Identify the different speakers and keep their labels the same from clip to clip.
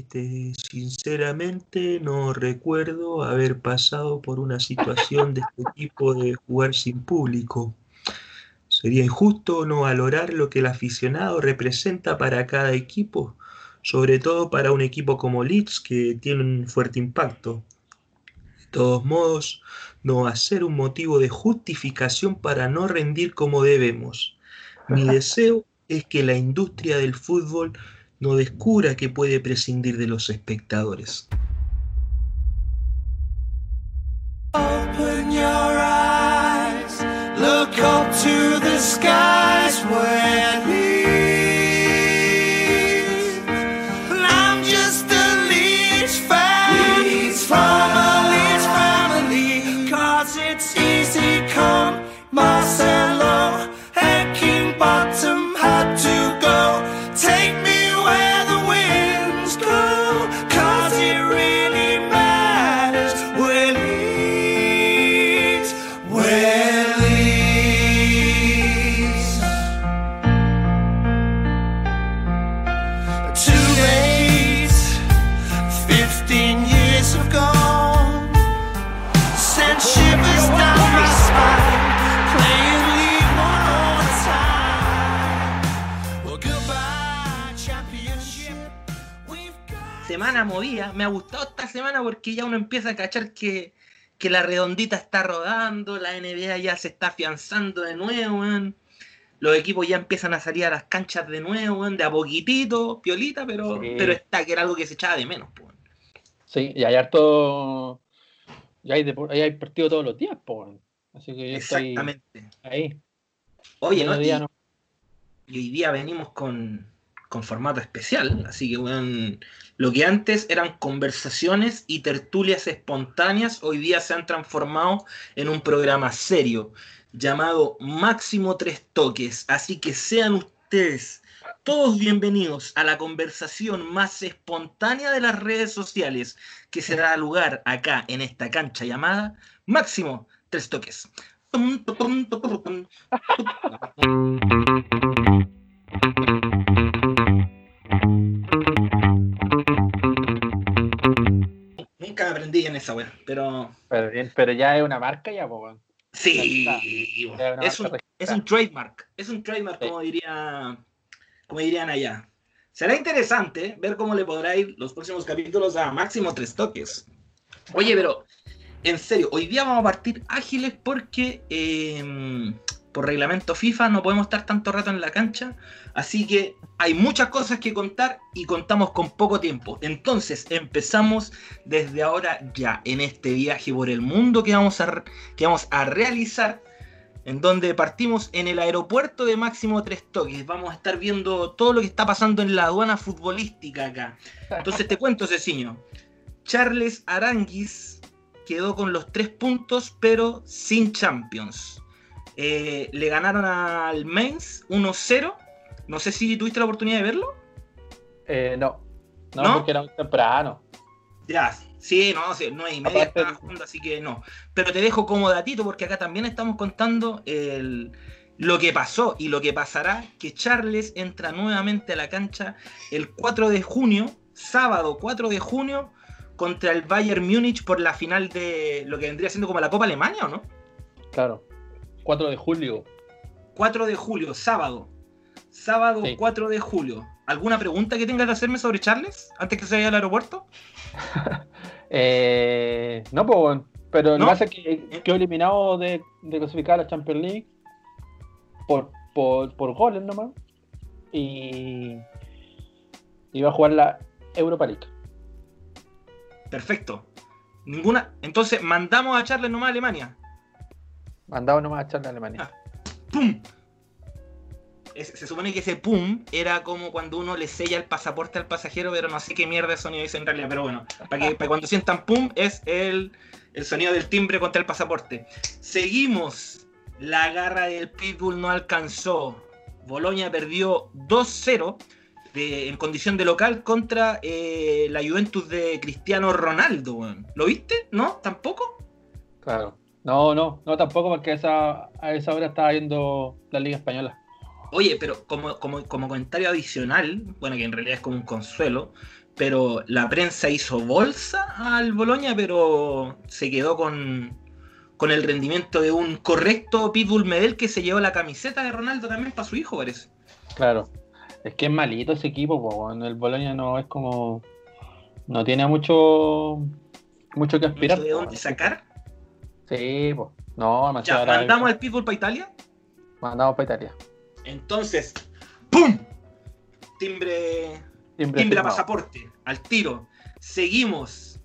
Speaker 1: Este, sinceramente no recuerdo haber pasado por una situación de este tipo de jugar sin público. Sería injusto no valorar lo que el aficionado representa para cada equipo, sobre todo para un equipo como Leeds que tiene un fuerte impacto. De todos modos, no va a ser un motivo de justificación para no rendir como debemos. Mi deseo es que la industria del fútbol no descubra que puede prescindir de los espectadores.
Speaker 2: Gustado esta semana porque ya uno empieza a cachar que, que la redondita está rodando, la NBA ya se está afianzando de nuevo. Los equipos ya empiezan a salir a las canchas de nuevo, de a poquitito, piolita, pero,
Speaker 3: Sí.
Speaker 2: pero está, que era algo que se echaba de menos.
Speaker 3: Sí, y hay harto. Y hay, hay partido todos los días, po. Así que yo estoy
Speaker 2: Exactamente.
Speaker 3: ahí.
Speaker 2: Oye, ¿no?
Speaker 3: Mediodía
Speaker 2: Y-
Speaker 3: no.
Speaker 2: y hoy día venimos con, con formato especial, así que weón, lo que antes eran conversaciones y tertulias espontáneas, hoy día se han transformado en un programa serio llamado Máximo Tres Toques, así que sean ustedes todos bienvenidos a la conversación más espontánea de las redes sociales que se da lugar acá en esta cancha llamada Máximo Tres Toques. aprendí en esa wea, pero
Speaker 3: Pero, bien, pero ya es una marca ya, po. weón.
Speaker 2: sí,
Speaker 3: Ya
Speaker 2: es un, es un trademark, es un trademark
Speaker 3: Sí.
Speaker 2: como diría, como dirían allá. Será interesante ver cómo le podrá ir los próximos capítulos a máximo tres toques. Oye, pero en serio, hoy día vamos a partir ágiles porque eh, por reglamento FIFA no podemos estar tanto rato en la cancha, así que hay muchas cosas que contar y contamos con poco tiempo. Entonces empezamos desde ahora ya en este viaje por el mundo que vamos a, que vamos a realizar, en donde partimos en el aeropuerto de Máximo Tres Toques. Vamos a estar viendo todo lo que está pasando en la aduana futbolística acá. Entonces te cuento, Ceciño. Charles Aranguis quedó con los tres puntos, pero sin Champions. Eh, le ganaron al Mainz 1-0. No sé si tuviste la oportunidad de verlo.
Speaker 3: Eh, no. no.
Speaker 2: ¿No?
Speaker 3: porque era muy temprano.
Speaker 2: Ya, sí, no, sí, nueve y media
Speaker 3: Aparte-
Speaker 2: así que no. Pero te dejo como datito porque acá también estamos contando el, lo que pasó y lo que pasará, que Charles entra nuevamente a la cancha el 4 de junio, sábado 4 de junio, contra el Bayern Múnich por la final de lo que vendría siendo como la Copa Alemania, ¿o no?
Speaker 3: Claro. 4 de julio.
Speaker 2: 4 de julio, sábado. Sábado
Speaker 3: Sí.
Speaker 2: 4 de julio. ¿Alguna pregunta que tengas que hacerme sobre Charles antes que se vaya al aeropuerto?
Speaker 3: Eh, no, pues, pero lo
Speaker 2: ¿No?
Speaker 3: que pasa es que quedó eliminado de, de clasificar a la Champions League por, por, por goles nomás. Y iba a jugar la Europa League.
Speaker 2: Perfecto. Ninguna. Entonces, mandamos a Charles nomás a Alemania.
Speaker 3: Mandado nomás a echarle a Alemania.
Speaker 2: Ah. ¡Pum! Es- se supone que ese pum era como cuando uno le sella el pasaporte al pasajero, pero no sé qué mierda de sonido dice en realidad. Pero bueno, para que para cuando sientan pum, es el, el sonido del timbre contra el pasaporte. Seguimos. La garra del Pitbull no alcanzó. Boloña perdió 2-0 de- en condición de local contra eh, la Juventus de Cristiano Ronaldo. ¿Lo viste? ¿No? ¿Tampoco?
Speaker 3: Claro. No, no, no tampoco porque a esa, a esa hora estaba viendo la Liga Española.
Speaker 2: Oye, pero como, como, como comentario adicional, bueno, que en realidad es como un consuelo, pero la prensa hizo bolsa al Boloña, pero se quedó con, con el rendimiento de un correcto Pitbull Medel que se llevó la camiseta de Ronaldo también para su hijo, parece.
Speaker 3: Claro. Es que es malito ese equipo, po, el Boloña no es como. No tiene mucho. Mucho que aspirar.
Speaker 2: ¿De dónde sacar?
Speaker 3: Sí, pues. No,
Speaker 2: demasiado. Ya, ¿mandamos al Pitbull para Italia?
Speaker 3: Mandamos para Italia.
Speaker 2: Entonces, ¡pum! Timbre. Timbre, pasaporte. Al tiro. Seguimos.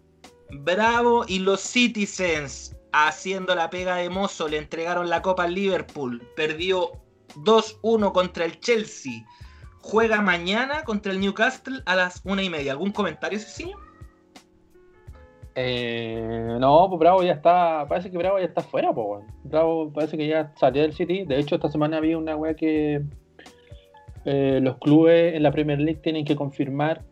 Speaker 2: Bravo y los Citizens haciendo la pega de mozo. Le entregaron la copa al Liverpool. Perdió 2-1 contra el Chelsea juega mañana contra el Newcastle a las una y media. ¿Algún comentario, Cecilio?
Speaker 3: Eh, no, pues Bravo ya está. Parece que Bravo ya está fuera, pues. Bravo parece que ya salió del City. De hecho, esta semana había una wea que eh, los clubes en la Premier League tienen que confirmar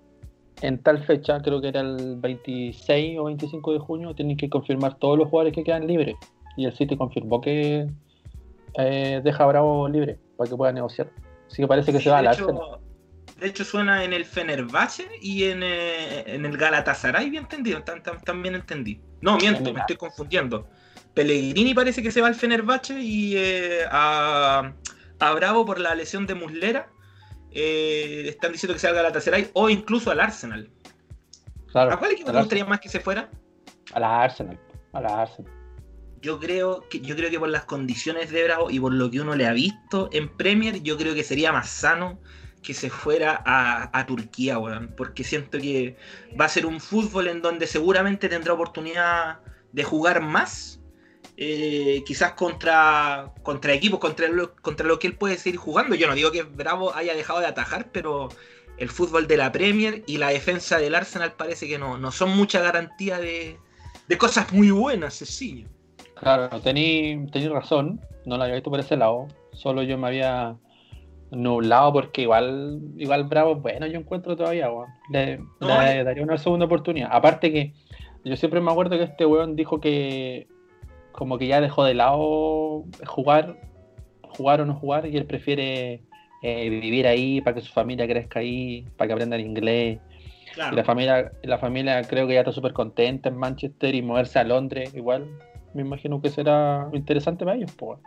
Speaker 3: en tal fecha, creo que era el 26 o 25 de junio, tienen que confirmar todos los jugadores que quedan libres. Y el City confirmó que eh, deja a Bravo libre para que pueda negociar. Así que parece que se va al Arsenal.
Speaker 2: De hecho, suena en el Fenerbahce y en, eh, el Galatasaray, bien entendido, también entendí. No, miento, me estoy confundiendo. Pellegrini parece que se va al Fenerbahce y eh, a, Bravo por la lesión de Muslera eh, están diciendo que se va al Galatasaray o incluso al Arsenal. ¿A cuál equipo te gustaría más que se fuera?
Speaker 3: A la Arsenal. A la Arsenal
Speaker 2: yo creo que yo creo que por las condiciones de Bravo y por lo que uno le ha visto en Premier, yo creo que sería más sano que se fuera a, Turquía, weón, porque siento que va a ser un fútbol en donde seguramente tendrá oportunidad de jugar más, eh, quizás contra, contra equipos, contra lo, contra lo que él puede seguir jugando. Yo no digo que Bravo haya dejado de atajar, pero el fútbol de la Premier y la defensa del Arsenal parece que no, no son mucha garantía de, de cosas muy buenas, Cecilio.
Speaker 3: Claro, tení, razón, no lo había visto por ese lado, solo yo me había nublado porque igual igual Bravo, bueno, yo encuentro todavía, Le, daría una segunda oportunidad. Aparte que yo siempre me acuerdo que este weón dijo que como que ya dejó de lado jugar, jugar o no jugar, y él prefiere eh, vivir ahí para que su familia crezca ahí, para que aprendan inglés. Y la familia, la familia creo que ya está súper contenta en Manchester y moverse a Londres igual me imagino que será interesante para ellos. Pues.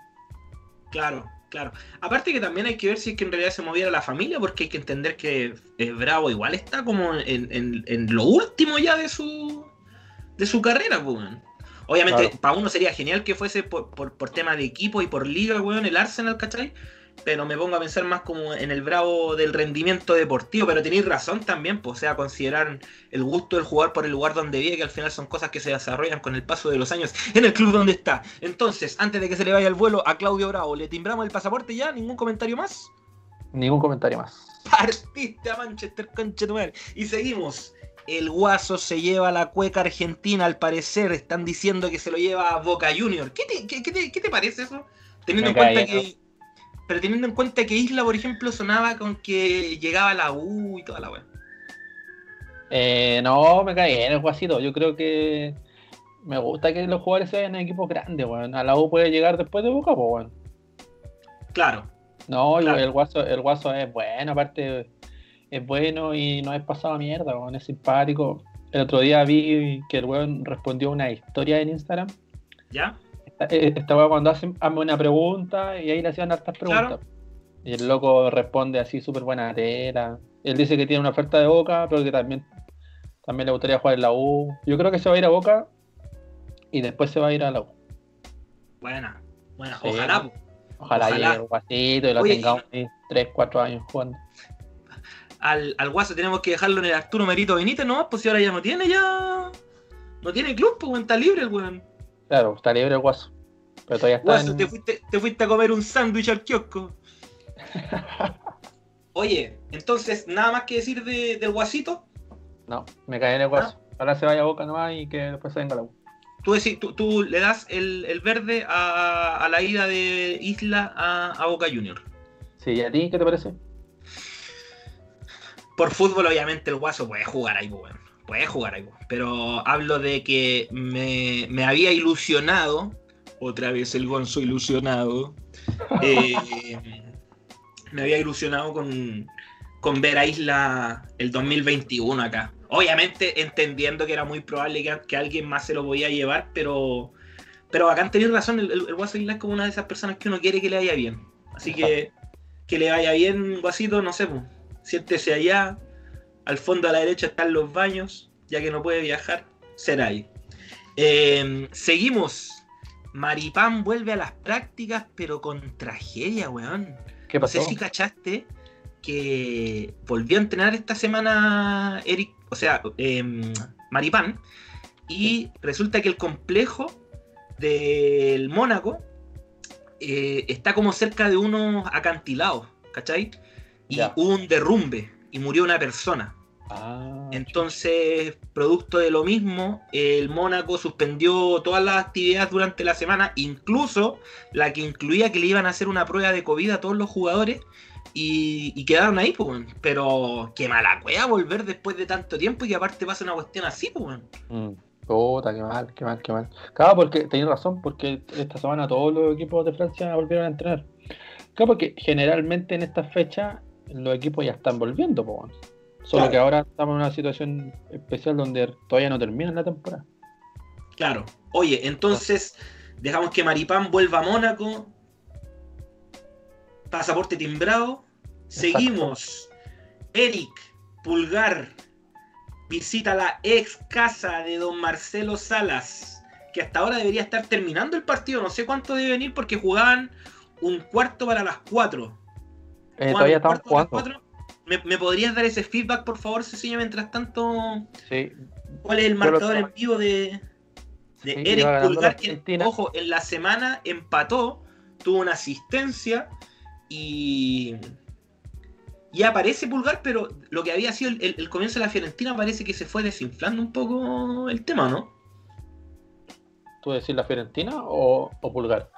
Speaker 2: Claro, claro. Aparte que también hay que ver si es que en realidad se moviera la familia, porque hay que entender que eh, Bravo igual está como en, lo último ya de su de su carrera, pues. Obviamente, para uno sería genial que fuese por, por, por, tema de equipo y por liga, weón, el Arsenal, ¿cachai? Pero me pongo a pensar más como en el bravo del rendimiento deportivo, pero tenéis razón también, pues, o sea, considerar el gusto del jugar por el lugar donde vive, que al final son cosas que se desarrollan con el paso de los años en el club donde está. Entonces, antes de que se le vaya el vuelo a Claudio Bravo, ¿le timbramos el pasaporte ya? ¿Ningún comentario más?
Speaker 3: Ningún comentario más.
Speaker 2: Partiste a Manchester, conchetumal. Y seguimos. El Guaso se lleva la cueca argentina, al parecer. Están diciendo que se lo lleva a Boca Junior. ¿Qué te, parece eso? Teniendo en cuenta que pero teniendo en cuenta que Isla, por ejemplo, sonaba con que llegaba la U y toda la weá.
Speaker 3: Eh, no, me caí en el guasito. Yo creo que me gusta que los jugadores se vayan en equipos grandes, weón. A la U puede llegar después de Boca, pues, weón.
Speaker 2: Claro.
Speaker 3: No, el guaso, el guaso es bueno, aparte es bueno y no es pasado a mierda, weón. Es simpático. El otro día vi que el weón respondió una historia en Instagram.
Speaker 2: ¿Ya?
Speaker 3: Eh, esta weá cuando hacen una pregunta y ahí le hacían hartas preguntas. Y el loco responde así súper buena tela. Él dice que tiene una oferta de Boca, pero que también, también le gustaría jugar en la U. Yo creo que se va a ir a Boca y después se va a ir a la U.
Speaker 2: Buena, buena, ojalá.
Speaker 3: Ojalá, llegue el guasito y lo tengamos 3, 4 años jugando.
Speaker 2: Al, al guaso tenemos que dejarlo en el Arturo Merito Benítez, ¿no? Pues si ahora ya no tiene, ya. No tiene club, pues está libre el weón.
Speaker 3: Claro, está libre el guaso. Pero todavía está.
Speaker 2: Guaso, te, fuiste, te fuiste a comer un sándwich al kiosco. Oye, entonces, ¿nada más que decir de, del guasito?
Speaker 3: No, me cae en el guaso. Ah. Ahora se vaya a boca nomás y que después se venga la U.
Speaker 2: Tú, decís, tú, tú, le das el, el verde a, a, la ida de Isla a, a, Boca Junior.
Speaker 3: Sí, ¿y a ti qué te parece?
Speaker 2: Por fútbol, obviamente, el guaso puede jugar ahí, bueno puede jugar algo. Pero hablo de que me, había ilusionado, otra vez el Gonzo ilusionado, eh, me había ilusionado con, con ver a Isla el 2021 acá. Obviamente entendiendo que era muy probable que, que alguien más se lo podía llevar, pero pero bacán tener razón, el, el, el es como una de esas personas que uno quiere que le vaya bien. Así que que le vaya bien, Guasito, no sé, pues, siéntese allá, al fondo a la derecha están los baños, ya que no puede viajar, será ahí. Em, seguimos. Maripán vuelve a las prácticas, pero con tragedia, weón.
Speaker 3: ¿Qué pasó?
Speaker 2: No sé si cachaste que volvió a entrenar esta semana Eric, o sea, eh, Maripán, y resulta que el complejo del Mónaco eh, está como cerca de unos acantilados, ¿cachai? Y
Speaker 3: Ya.
Speaker 2: hubo un derrumbe y murió una persona.
Speaker 3: Ah,
Speaker 2: Entonces, producto de lo mismo, el Mónaco suspendió todas las actividades durante la semana, incluso la que incluía que le iban a hacer una prueba de COVID a todos los jugadores y, y quedaron ahí, pues. Pero qué mala cueva volver después de tanto tiempo y que aparte pasa una cuestión así, pues. weón.
Speaker 3: Mm. Puta, qué mal, qué mal, qué mal. Claro, porque tenéis razón, porque esta semana todos los equipos de Francia volvieron a entrenar. Claro, porque generalmente en estas fechas los equipos ya están volviendo, po, weón. Solo
Speaker 2: Claro.
Speaker 3: que ahora estamos en una situación especial donde todavía no termina la temporada.
Speaker 2: Claro. Oye, entonces dejamos que Maripán vuelva a Mónaco. Pasaporte timbrado. Seguimos. Eric Pulgar visita la ex casa de don Marcelo Salas, que hasta ahora debería estar terminando el partido. No sé cuánto debe venir porque jugaban un cuarto para las cuatro.
Speaker 3: Eh, todavía
Speaker 2: las
Speaker 3: jugando.
Speaker 2: ¿Me, me podrías dar ese feedback, por favor, Cecilia, mientras tanto?
Speaker 3: Sí,
Speaker 2: ¿Cuál es el marcador en vivo de, de
Speaker 3: Sí,
Speaker 2: Eric Pulgar? Que, ojo, en la semana empató, tuvo una asistencia y. Y aparece Pulgar, pero lo que había sido el, el- el comienzo de la Fiorentina parece que se fue desinflando un poco el tema, ¿no?
Speaker 3: ¿tú decís la Fiorentina o, o Pulgar?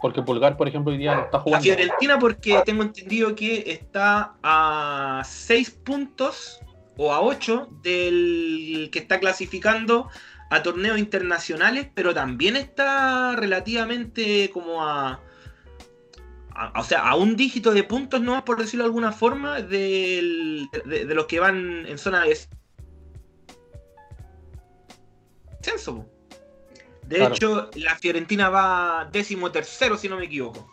Speaker 3: Porque Pulgar, por ejemplo, hoy día no está
Speaker 2: La
Speaker 3: jugando.
Speaker 2: Fiorentina porque tengo entendido que está a 6 puntos o a 8 del que está clasificando a torneos internacionales, pero también está relativamente como a, o sea, a un dígito de puntos, no por decirlo de alguna forma, del- de, de los que van en zona de descenso. De
Speaker 3: Claro.
Speaker 2: hecho, la Fiorentina va décimo tercero, si no me equivoco.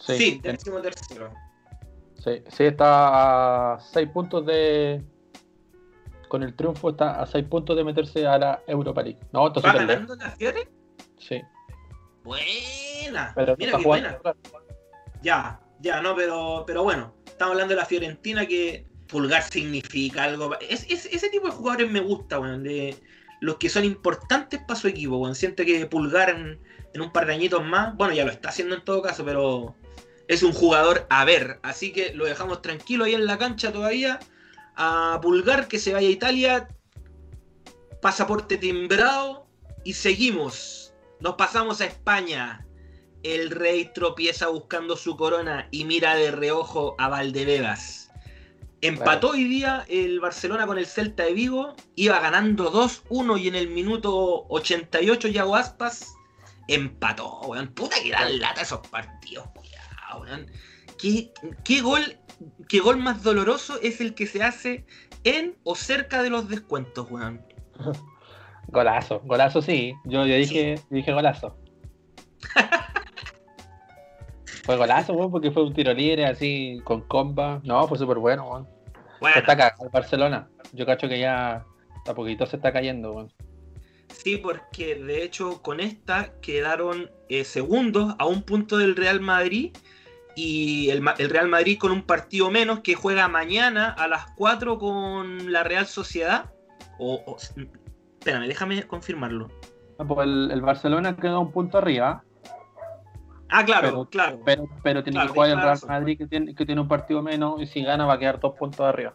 Speaker 3: Sí,
Speaker 2: Sí, décimo tercero.
Speaker 3: sí, sí, está a 6 puntos de. Con el triunfo está a 6 puntos de meterse a la Europa League. No, está
Speaker 2: ¿Va ganando la Fiore?
Speaker 3: Sí,
Speaker 2: Buena.
Speaker 3: pero
Speaker 2: Mira qué buena. Ya, ya, no, pero, pero bueno, estamos hablando de la Fiorentina que pulgar significa algo. Es, es- ese tipo de jugadores me gusta, weón, de los que son importantes para su equipo, weón. Siente que pulgar en, en un par de añitos más, bueno, ya lo está haciendo en todo caso, pero es un jugador a ver. Así que lo dejamos tranquilo ahí en la cancha todavía. A Pulgar que se vaya a Italia. Pasaporte timbrado. Y seguimos. Nos pasamos a España. El rey tropieza buscando su corona y mira de reojo a Valdebebas. Empató hoy día el Barcelona con el Celta de Vigo. Iba ganando 2-1 y en el minuto 88 Yago Aspas empató, weón. Puta que dan lata esos partidos, weón. ¿Qué, qué gol, ¿Qué gol más doloroso es el que se hace en o cerca de los descuentos, weón?
Speaker 3: Golazo, golazo sí. Yo, yo dije, dije golazo. fue golazo, weón, porque fue un tiro libre así con comba. No, fue súper bueno, weón.
Speaker 2: Bueno,
Speaker 3: Está cagado el Barcelona. Yo cacho que ya a poquito se está cayendo, weón.
Speaker 2: Sí, porque de hecho con esta quedaron eh, segundos a un punto del Real Madrid y el, Real Madrid con un partido menos que juega mañana a las 4 con la Real Sociedad. O, o- espérame, déjame confirmarlo.
Speaker 3: Ah, pues el, el Barcelona quedó un punto arriba,
Speaker 2: Ah, claro,
Speaker 3: Pero-
Speaker 2: claro.
Speaker 3: pero, pero tiene
Speaker 2: Claro,
Speaker 3: que jugar el Real. Madrid que tiene, que tiene un partido menos y si gana va a quedar dos puntos arriba.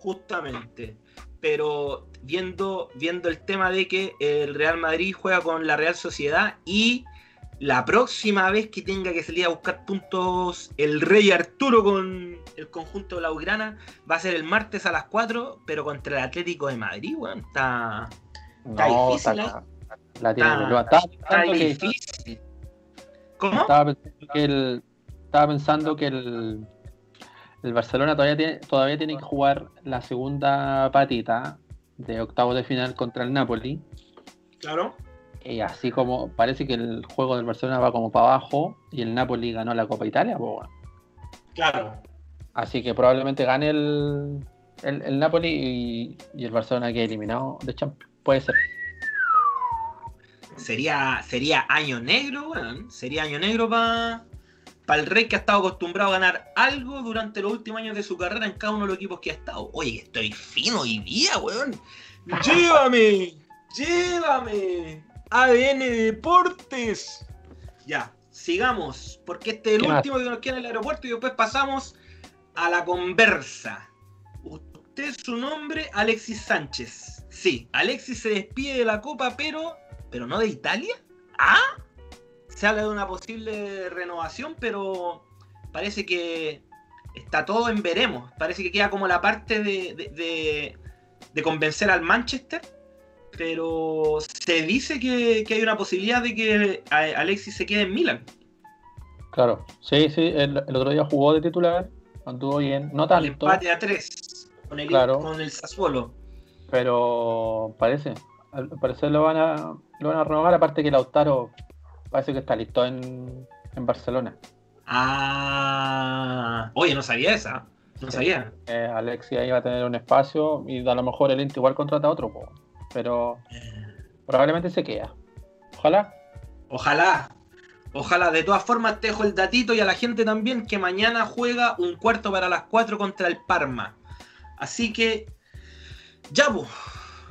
Speaker 2: Justamente. Pero viendo, viendo el tema de que el Real Madrid juega con la Real Sociedad y la próxima vez que tenga que salir a buscar puntos el Rey Arturo con el conjunto blaugrana va a ser el martes a las 4, pero contra el Atlético de Madrid, weón. Está, Está difícil,
Speaker 3: está-
Speaker 2: ¿eh?
Speaker 3: la tiene
Speaker 2: Está- difícil. ¿Cómo?
Speaker 3: Estaba pensando que el. Estaba pensando que el. el Barcelona todavía tiene, todavía tiene que jugar la segunda patita de octavos de final contra el Napoli.
Speaker 2: Claro.
Speaker 3: Y así como parece que el juego del Barcelona va como para abajo y el Napoli ganó la Copa Italia, pues bueno.
Speaker 2: Claro.
Speaker 3: Así que probablemente gane el, el, el Napoli y, y el Barcelona quede eliminado de Champions. Puede ser.
Speaker 2: Sería, sería año negro, weón. Sería año negro para el Rey que ha estado acostumbrado a ganar algo durante los últimos años de su carrera en cada uno de los equipos que ha estado. Oye, estoy fino hoy día, weón. ¡Llévame! ¡Llévame! ADN Deportes. Ya, sigamos, porque este es el último que nos queda en el aeropuerto y después pasamos a la conversa. Usted su nombre, Alexis Sánchez. Sí, Alexis se despide de la Copa, pero, pero no de Italia. ¿Ah? Se habla de una posible renovación, pero parece que está todo en veremos. Parece que queda como la parte de, de- de- de convencer al Manchester. Pero se dice que, que hay una posibilidad de que Alexis se quede en Milan.
Speaker 3: Claro. Sí, sí, el, el otro día jugó de titular, anduvo bien, no
Speaker 2: El
Speaker 3: tanto,
Speaker 2: empate a tres con el,
Speaker 3: Claro.
Speaker 2: con el Sassuolo.
Speaker 3: pero parece, al parecer lo van a, lo van a renovar, aparte que Lautaro parece que está listo en, en Barcelona.
Speaker 2: Ah, oye, no sabía esa. No
Speaker 3: Sí.
Speaker 2: sabía.
Speaker 3: Eh, Alexia iba a tener un espacio y a lo mejor el Inter igual contrata a otro, po, pero probablemente se queda. Ojalá.
Speaker 2: Ojalá. Ojalá. De todas formas, te dejo el datito y a la gente también que mañana juega un cuarto para las 4 contra el Parma. Así que, ya, pues,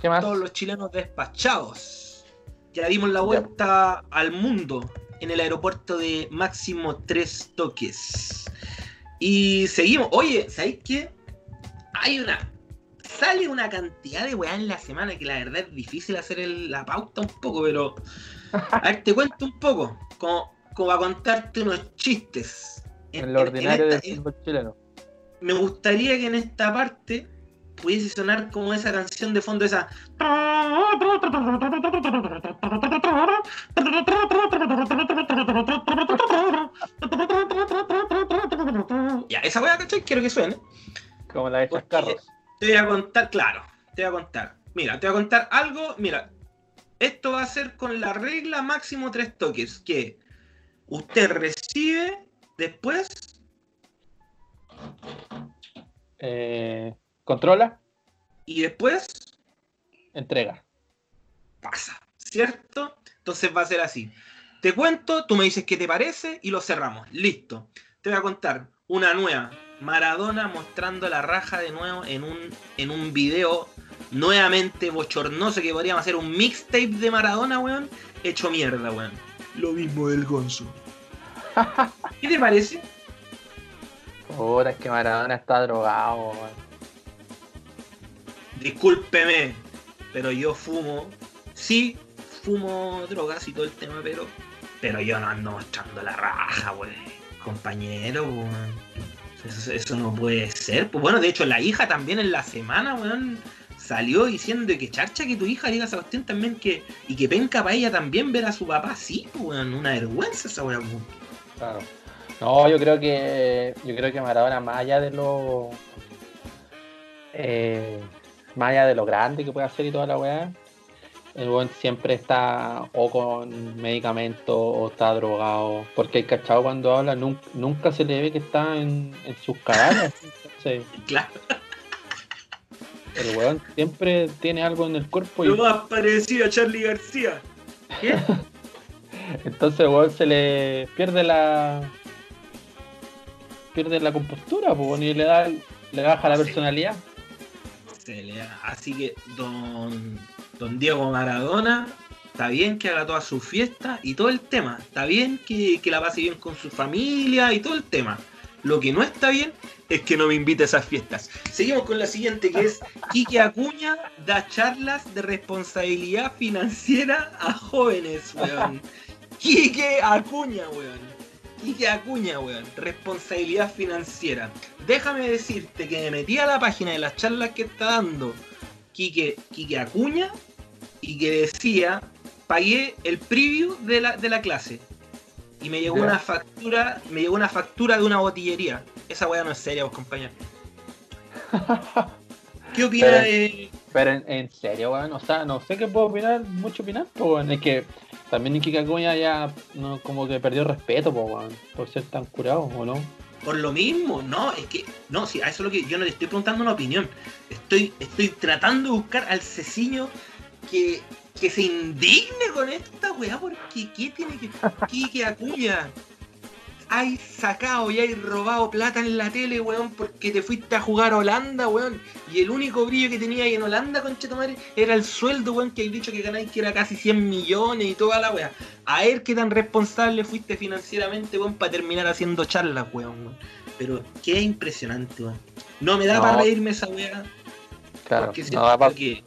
Speaker 3: ¿Qué más?
Speaker 2: todos los chilenos despachados. Ya dimos la vuelta al mundo en el aeropuerto de máximo tres toques. Y seguimos. Oye, ¿sabéis qué? Hay una. Sale una cantidad de weá en la semana que la verdad es difícil hacer el- la pauta un poco, pero. A ver, te cuento un poco. Como, como a contarte unos chistes. En-
Speaker 3: En
Speaker 2: en-
Speaker 3: lo
Speaker 2: en
Speaker 3: ordinario
Speaker 2: esta-
Speaker 3: del
Speaker 2: en-
Speaker 3: fútbol chileno.
Speaker 2: me gustaría que en esta parte pudiese sonar como esa canción de fondo, esa. Ya, esa weá, ¿cachai? Quiero que suene.
Speaker 3: Como la de
Speaker 2: Porque-
Speaker 3: Chascarros.
Speaker 2: Te voy a contar, claro, te voy a contar. Mira, te voy a contar algo. Mira, esto va a ser con la regla máximo tres toques, que usted recibe después
Speaker 3: Eh, controla,
Speaker 2: y después
Speaker 3: entrega.
Speaker 2: pasa, ¿cierto? Entonces va a ser así. Te cuento, tú me dices qué te parece y lo cerramos. Listo. Te voy a contar una nueva. Maradona mostrando la raja de nuevo en un, en un video nuevamente bochornoso que podríamos hacer un mixtape de Maradona, weón, hecho mierda, weón. Lo mismo del Gonzo. ¿Qué te parece?
Speaker 3: Puta, es que Maradona está drogado, weón.
Speaker 2: Discúlpeme, pero yo fumo. Sí, fumo drogas y todo el tema, pero. Pero yo no ando mostrando la raja, weón. Compañero, weón. Eso, no puede ser. Pues bueno, de hecho, la hija también en la semana, weón, salió diciendo que charcha que tu hija diga Sebastián también que. Y que penca para ella también ver a su papá así, pues, weón. Una vergüenza esa weón.
Speaker 3: Claro. No, yo creo que yo creo que Maradona, más allá de lo eh, más allá de lo grande que puede hacer y toda la weá, el weón siempre está o con medicamentos o está drogado. Porque el cachado cuando habla nunca, nunca se le ve que está en, en sus caballos. Entonces,
Speaker 2: Claro.
Speaker 3: el weón siempre tiene algo en el cuerpo y
Speaker 2: Lo más parecido a Charlie García. ¿Qué?
Speaker 3: entonces el weón se le pierde la pierde la compostura pues, y le da le baja la
Speaker 2: Sí.
Speaker 3: personalidad.
Speaker 2: Así que don, don Diego Maradona, está bien que haga todas sus fiestas y todo el tema. Está bien que, que la pase bien con su familia y todo el tema. Lo que no está bien es que no me invite a esas fiestas. Seguimos con la siguiente que es Quique Acuña da charlas de responsabilidad financiera a jóvenes, weón. Quique Acuña, weón. Quique Acuña, weón. Responsabilidad financiera. Déjame decirte que me metí a la página de las charlas que está dando Quique, Quique Acuña y que decía, pagué el preview de la, de la clase. y me llegó una factura, me llegó una factura de una botillería. Esa weá no es seria, vos compañero. ¿Qué opina
Speaker 3: Pero-
Speaker 2: de.?
Speaker 3: Pero en, en serio, weón, o sea, no sé qué puedo opinar, mucho opinar, pues, weón. Es que también Iquique Acuña ya como que perdió respeto, por ser tan curado, ¿o no?
Speaker 2: Por lo mismo, no, es que, no, sí, a eso es lo que yo no le estoy preguntando una opinión. Estoy, estoy tratando de buscar al ceciño que, que se indigne con esta weá, porque ¿qué tiene que. Quique Acuña? Hay sacado y hay robado plata en la tele, weón, porque te fuiste a jugar a Holanda, weón. Y el único brillo que tenía ahí en Holanda, conchetumare, era el sueldo, weón, que hay dicho que ganáis que era casi 100 millones y toda la weá. A ver qué tan responsable fuiste financieramente, weón, para terminar haciendo charlas, weón, weón. Pero qué impresionante, weón. No me da
Speaker 3: No.
Speaker 2: para reírme esa weá.
Speaker 3: Claro,
Speaker 2: porque
Speaker 3: no
Speaker 2: siento
Speaker 3: da para
Speaker 2: que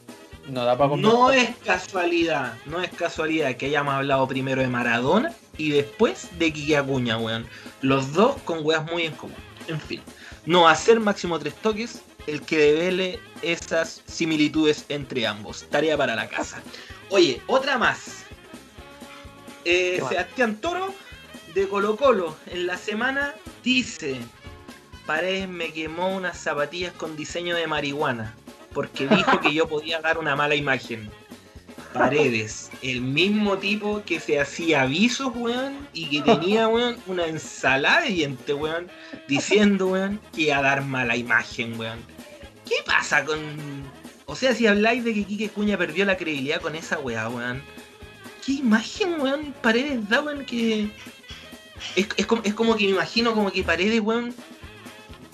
Speaker 3: no da pa
Speaker 2: no es casualidad, no es casualidad que hayamos hablado primero de Maradona y después de Quique Acuña, weón. Los dos con weas muy en común. En fin, no ser máximo tres toques el que devele esas similitudes entre ambos. Tarea para la casa. Oye, otra más. Eh. Sebastián Toro de Colo Colo en la semana dice, Paredes me quemó unas zapatillas con diseño de marihuana porque dijo que yo podía dar una mala imagen. Paredes, el mismo tipo que se hacía avisos, weón, y que tenía, weón, una ensalada de dientes, weón, diciendo, weón, que iba a dar mala imagen, weón. ¿Qué pasa con...? O sea, si habláis de que Quique Cuña perdió la credibilidad con esa weá, weón. ¿Qué imagen, weón, Paredes da, weón, que... Es, es como que me imagino como que Paredes, weón,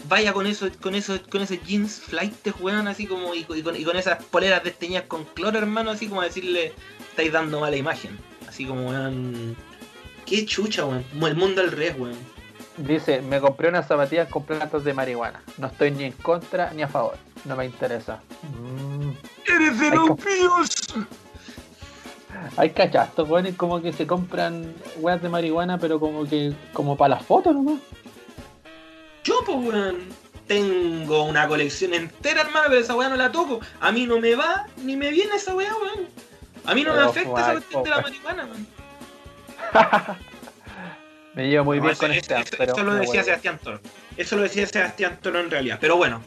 Speaker 2: vaya con eso, con eso, con ese jeans flight, weón, así como, y, con- y con, y con esas poleras desteñidas con cloro, hermano, así como a decirle, estáis dando mala imagen. Así como, weón. Qué chucha, weón. Como el mundo al revés, weón.
Speaker 3: Dice, me compré unas zapatillas con plantas de marihuana. No estoy ni en contra ni a favor. No me interesa. Mm.
Speaker 1: ¡Eres de
Speaker 3: Ay,
Speaker 1: los míos!
Speaker 3: Hay cachastos, weón, y como que se compran weas de marihuana, pero como que, como para las fotos nomás.
Speaker 2: Yo, pues, weón. Tengo una colección entera, hermano, pero esa weá no la toco. A mí no me va ni me viene esa weá, weón. A mí no me afecta esa cuestión de la marihuana, weón.
Speaker 3: Me llevo muy
Speaker 2: No,
Speaker 3: bien
Speaker 2: eso,
Speaker 3: con este,
Speaker 2: eso-
Speaker 3: pero
Speaker 2: eso lo decía. Sebastián Toro. Eso lo decía Sebastián Toro en realidad. Pero bueno.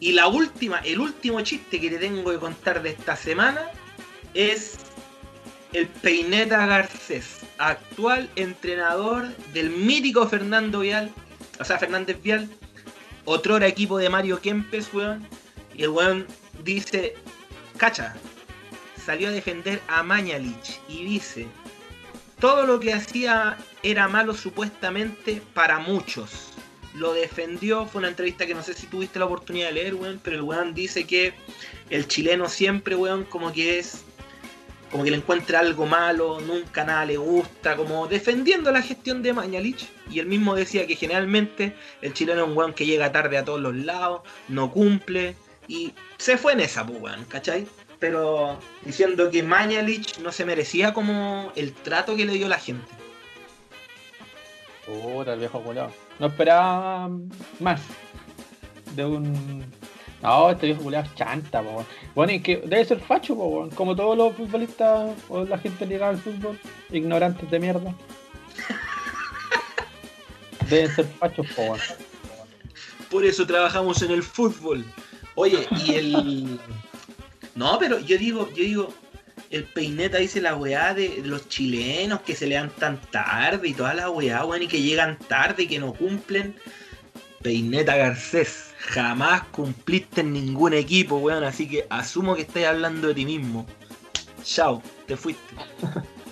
Speaker 2: Y la última, el último chiste que te tengo que contar de esta semana es el Peineta Garcés, actual entrenador del mítico Fernando Vial, o sea, Fernández Vial, otrora equipo de Mario Kempes, weón. Y el weón dice, cacha, salió a defender a Mañalich y dice, todo lo que hacía era malo supuestamente para muchos. Lo defendió, fue una entrevista que no sé si tuviste la oportunidad de leer, weón, pero el weón dice que el chileno siempre, weón, como que es, como que le encuentra algo malo, nunca nada le gusta, como defendiendo la gestión de Mañalich. Y él mismo decía que generalmente el chileno es un weón que llega tarde a todos los lados, no cumple, y se fue en esa, pues, weón, ¿cachai? Pero diciendo que Mañalich no se merecía como el trato que le dio la gente.
Speaker 3: Puta, el viejo culiao. No esperaba más de un. No, este viejo culiao es chanta, po. Bueno, y que debe ser facho, po, como todos los futbolistas o la gente ligada al fútbol, ignorantes de mierda. Deben ser fachos, po, weón.
Speaker 2: Por eso trabajamos en el fútbol. Oye, y el. No, pero yo digo, yo digo, el peineta dice la weá de, de los chilenos que se levantan tarde y toda la weá, weón, y que llegan tarde y que no cumplen. Peineta Garcés, jamás cumpliste en ningún equipo, weón, así que asumo que estás hablando de ti mismo. Chao, te fuiste.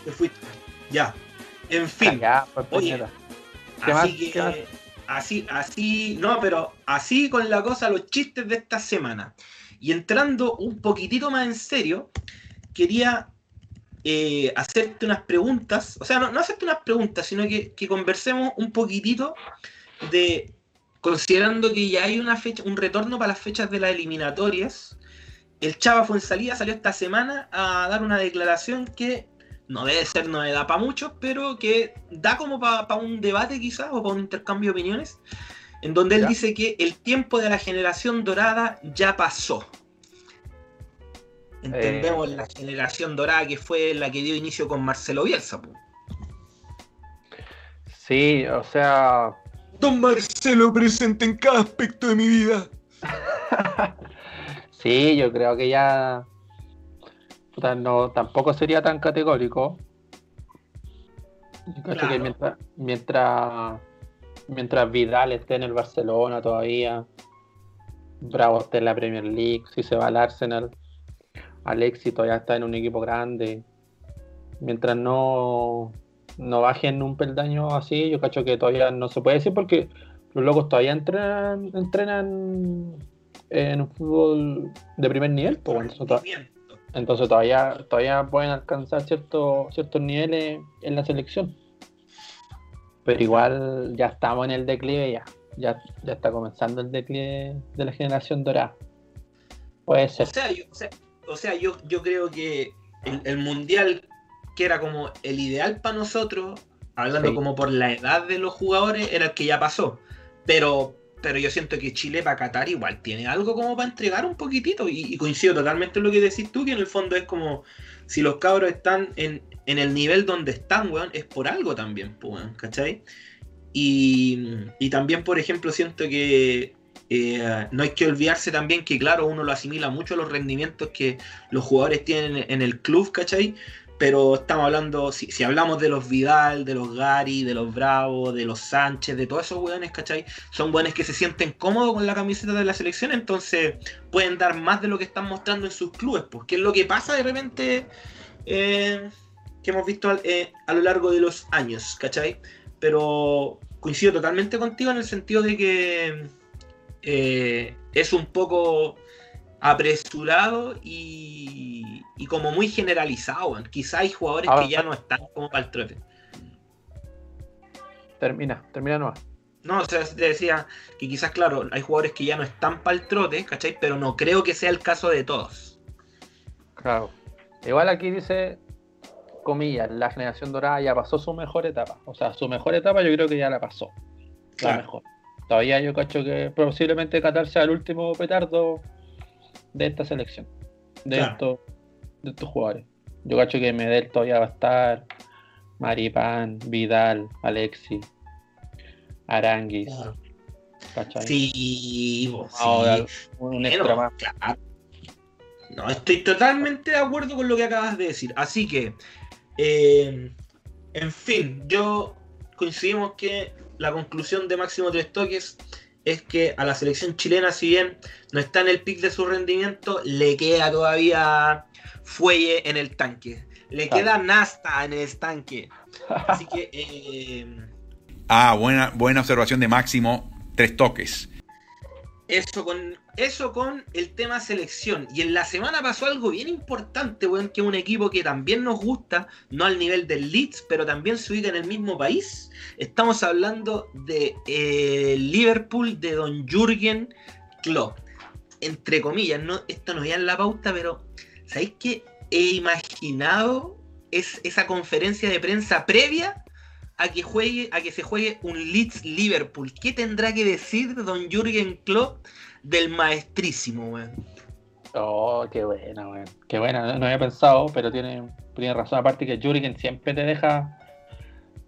Speaker 2: Te fuiste. Ya. En fin.
Speaker 3: Ya, pues,
Speaker 2: Oye,
Speaker 3: puñeta. ¿Qué
Speaker 2: así
Speaker 3: más?
Speaker 2: que, así, así, no, pero así con la cosa, los chistes de esta semana. Y entrando un poquitito más en serio, quería eh, hacerte unas preguntas, o sea, no, no hacerte unas preguntas, sino que, que conversemos un poquitito de, considerando que ya hay una fecha, un retorno para las fechas de las eliminatorias, el Chava Fuensalida salió esta semana a dar una declaración que no debe ser novedad para muchos, pero que da como para un debate quizás o para un intercambio de opiniones, en donde él
Speaker 3: Ya.
Speaker 2: dice que el tiempo de la generación dorada ya pasó. Entendemos
Speaker 3: Eh.
Speaker 2: la generación dorada que fue la que dio inicio con Marcelo Bielsa.
Speaker 3: Sí, o sea.
Speaker 1: Don Marcelo presente en cada aspecto de mi vida.
Speaker 3: sí, yo creo que ya. no, tampoco sería tan categórico. Yo creo que mientras, mientras, mientras Vidal esté en el Barcelona todavía, Bravo esté en la Premier League, si se va al Arsenal, Alexi todavía está en un equipo grande. Mientras no, no bajen un peldaño así, yo cacho que todavía no se puede decir porque los locos todavía entrenan, entrenan en un fútbol de primer nivel. Pues, entonces, todavía, todavía pueden alcanzar ciertos ciertos niveles en la selección. Pero igual ya estamos en el declive ya. Ya, ya está comenzando el declive de la generación dorada. Puede ser.
Speaker 2: O sea, yo, yo, creo que el mundial que era como el ideal para nosotros, hablando como por la edad de los jugadores, era el que ya pasó. Pero, pero yo siento que Chile para Qatar igual tiene algo como para entregar un poquitito. Y, coincido totalmente en lo que decís tú, que en el fondo es como si los cabros están en, el nivel donde están, weón, es por algo también, pues, ¿cachai? Y, y, también, por ejemplo, siento que eh, no hay que olvidarse también que, claro, uno lo asimila mucho a los rendimientos que los jugadores tienen en el club, ¿cachai? Pero estamos hablando, si, hablamos de los Vidal, de los Gary, de los Bravo, de los Sánchez, de todos esos weones, ¿cachai? Son weones que se sienten cómodos con la camiseta de la selección, entonces pueden dar más de lo que están mostrando en sus clubes, porque es lo que pasa de repente eh, que hemos visto eh, a lo largo de los años, ¿cachai? Pero coincido totalmente contigo en el sentido de que eh, es un poco apresurado y, como muy generalizado. Quizá hay jugadores que ya no están como para el trote.
Speaker 3: Termina, termina no.
Speaker 2: No, o sea, te decía que quizás, claro, hay jugadores que ya no están para el trote, ¿cachai? Pero no creo que sea el caso de todos.
Speaker 3: Claro. Igual aquí dice, comillas, la generación dorada ya pasó su mejor etapa. O sea, su mejor etapa yo creo que ya la pasó. La mejor. Todavía yo cacho que posiblemente Qatar sea el último petardo de esta selección, de, estos, de estos jugadores. Yo cacho que Medel todavía va a estar, Maripán, Vidal, Alexi, Aranguis.
Speaker 2: Sí, un extra más. No, estoy totalmente de acuerdo con lo que acabas de decir. Así que, eh, en fin, yo coincidimos que la conclusión de Máximo Tres Toques es que a la selección chilena, si bien no está en el pic de su rendimiento, le queda todavía fuelle en el tanque. Le queda nasta en el estanque. Así que. Eh,
Speaker 4: ah, buena, buena observación de Máximo. Tres toques.
Speaker 2: Eso con, eso con el tema selección. Y en la semana pasó algo bien importante, weón, que un equipo que también nos gusta, no al nivel del Leeds, pero también se ubica en el mismo país. Estamos hablando de eh, Liverpool de Don Jürgen Klopp. Entre comillas, no, esto no ya en la pauta, pero ¿sabéis qué? He imaginado es, esa conferencia de prensa previa a que juegue, a que se juegue un Leeds Liverpool. ¿Qué tendrá que decir Don Jürgen Klopp del maestrísimo, weón?
Speaker 3: Oh, qué buena, weón. Qué buena, no, había pensado, pero tiene, tiene razón. Aparte que Jürgen siempre te deja,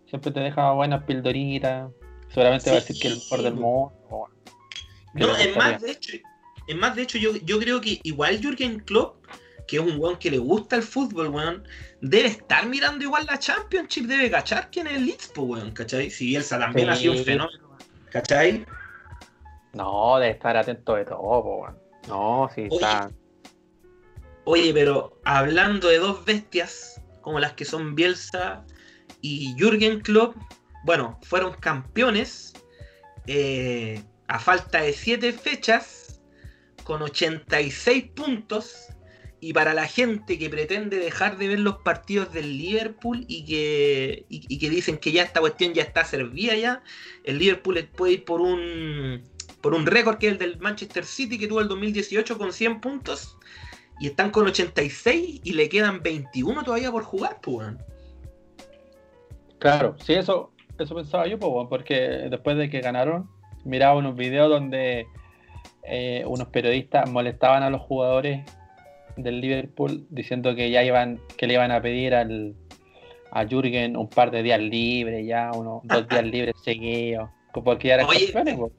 Speaker 3: siempre te deja buenas pildoritas. Seguramente va a decir que el mejor del mundo.
Speaker 2: no, es más, de hecho, es más, de hecho, yo, yo creo que igual Jürgen Klopp que es un weón que le gusta el fútbol, weón, debe estar mirando igual la Championship, debe cachar quién es el Leeds, weón, ¿cachai? Si Bielsa también ha sido un fenómeno, ¿cachai?
Speaker 3: No, debe estar atento de todo, weón. No, sí está.
Speaker 2: Oye, pero hablando de dos bestias, como las que son Bielsa y Jürgen Klopp, bueno, fueron campeones eh, a falta de siete fechas, con 86 puntos y para la gente que pretende dejar de ver los partidos del Liverpool y que, que dicen que ya esta cuestión ya está servida ya, el Liverpool puede ir por un, por un récord que es el del Manchester City que tuvo el 2018 con 100 puntos y están con 86 y le quedan 21 todavía por jugar, pues.
Speaker 3: Claro, sí, eso, eso pensaba yo, pues, porque después de que ganaron, miraba unos videos donde eh, unos periodistas molestaban a los jugadores del Liverpool diciendo que ya iban, que le iban a pedir al, a Jürgen un par de días libres, ya, unos dos días libres seguidos, porque ya eran
Speaker 2: Oye,
Speaker 3: campeones.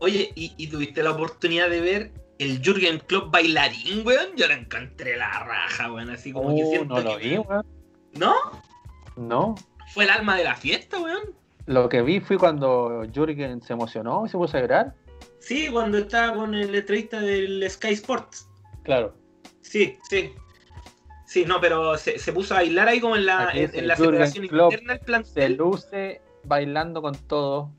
Speaker 2: Oye, ¿y, y tuviste la oportunidad de ver el Jürgen Klopp bailarín, weón? Yo lo encontré la raja, weón, así como que
Speaker 3: Oh,
Speaker 2: siento
Speaker 3: no lo
Speaker 2: que-
Speaker 3: vi, weón.
Speaker 2: ¿No?
Speaker 3: No.
Speaker 2: Fue el alma de la fiesta, weón.
Speaker 3: Lo que vi fue cuando Jürgen se emocionó y se puso a llorar.
Speaker 2: Sí, cuando estaba con el entrevista del Sky Sports.
Speaker 3: Claro.
Speaker 2: Sí, sí. Sí, no, pero se, se puso a bailar ahí como en la, en, en la separación interna del
Speaker 3: Se
Speaker 2: plantel.
Speaker 3: luce bailando con todo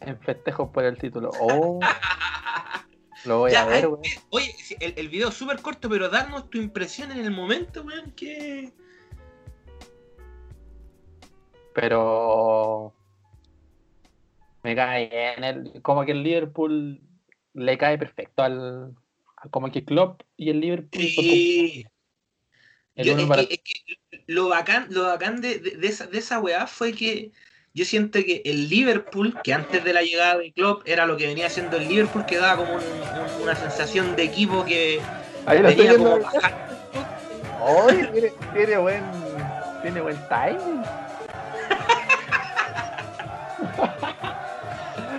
Speaker 3: en festejos por el título. Oh, lo voy
Speaker 2: Ya,
Speaker 3: a ver, weón.
Speaker 2: Oye, el, el video es súper corto, pero darnos tu impresión en el momento, weón, que...
Speaker 3: Pero me cae bien. El, como que el Liverpool le cae perfecto al. Como que Klopp y el Liverpool son
Speaker 2: Sí.
Speaker 3: el
Speaker 2: Yo-
Speaker 3: uno
Speaker 2: es,
Speaker 3: para-
Speaker 2: que, es que lo bacán, lo bacán de, de- de esa, de esa weá fue que yo siento que el Liverpool, que antes de la llegada de Klopp era lo que venía siendo el Liverpool, que daba como un- un- una sensación de equipo que
Speaker 3: Ahí lo estoy
Speaker 2: como
Speaker 3: viendo.
Speaker 2: bajar.
Speaker 3: Oye, tiene, tiene buen. Tiene buen timing.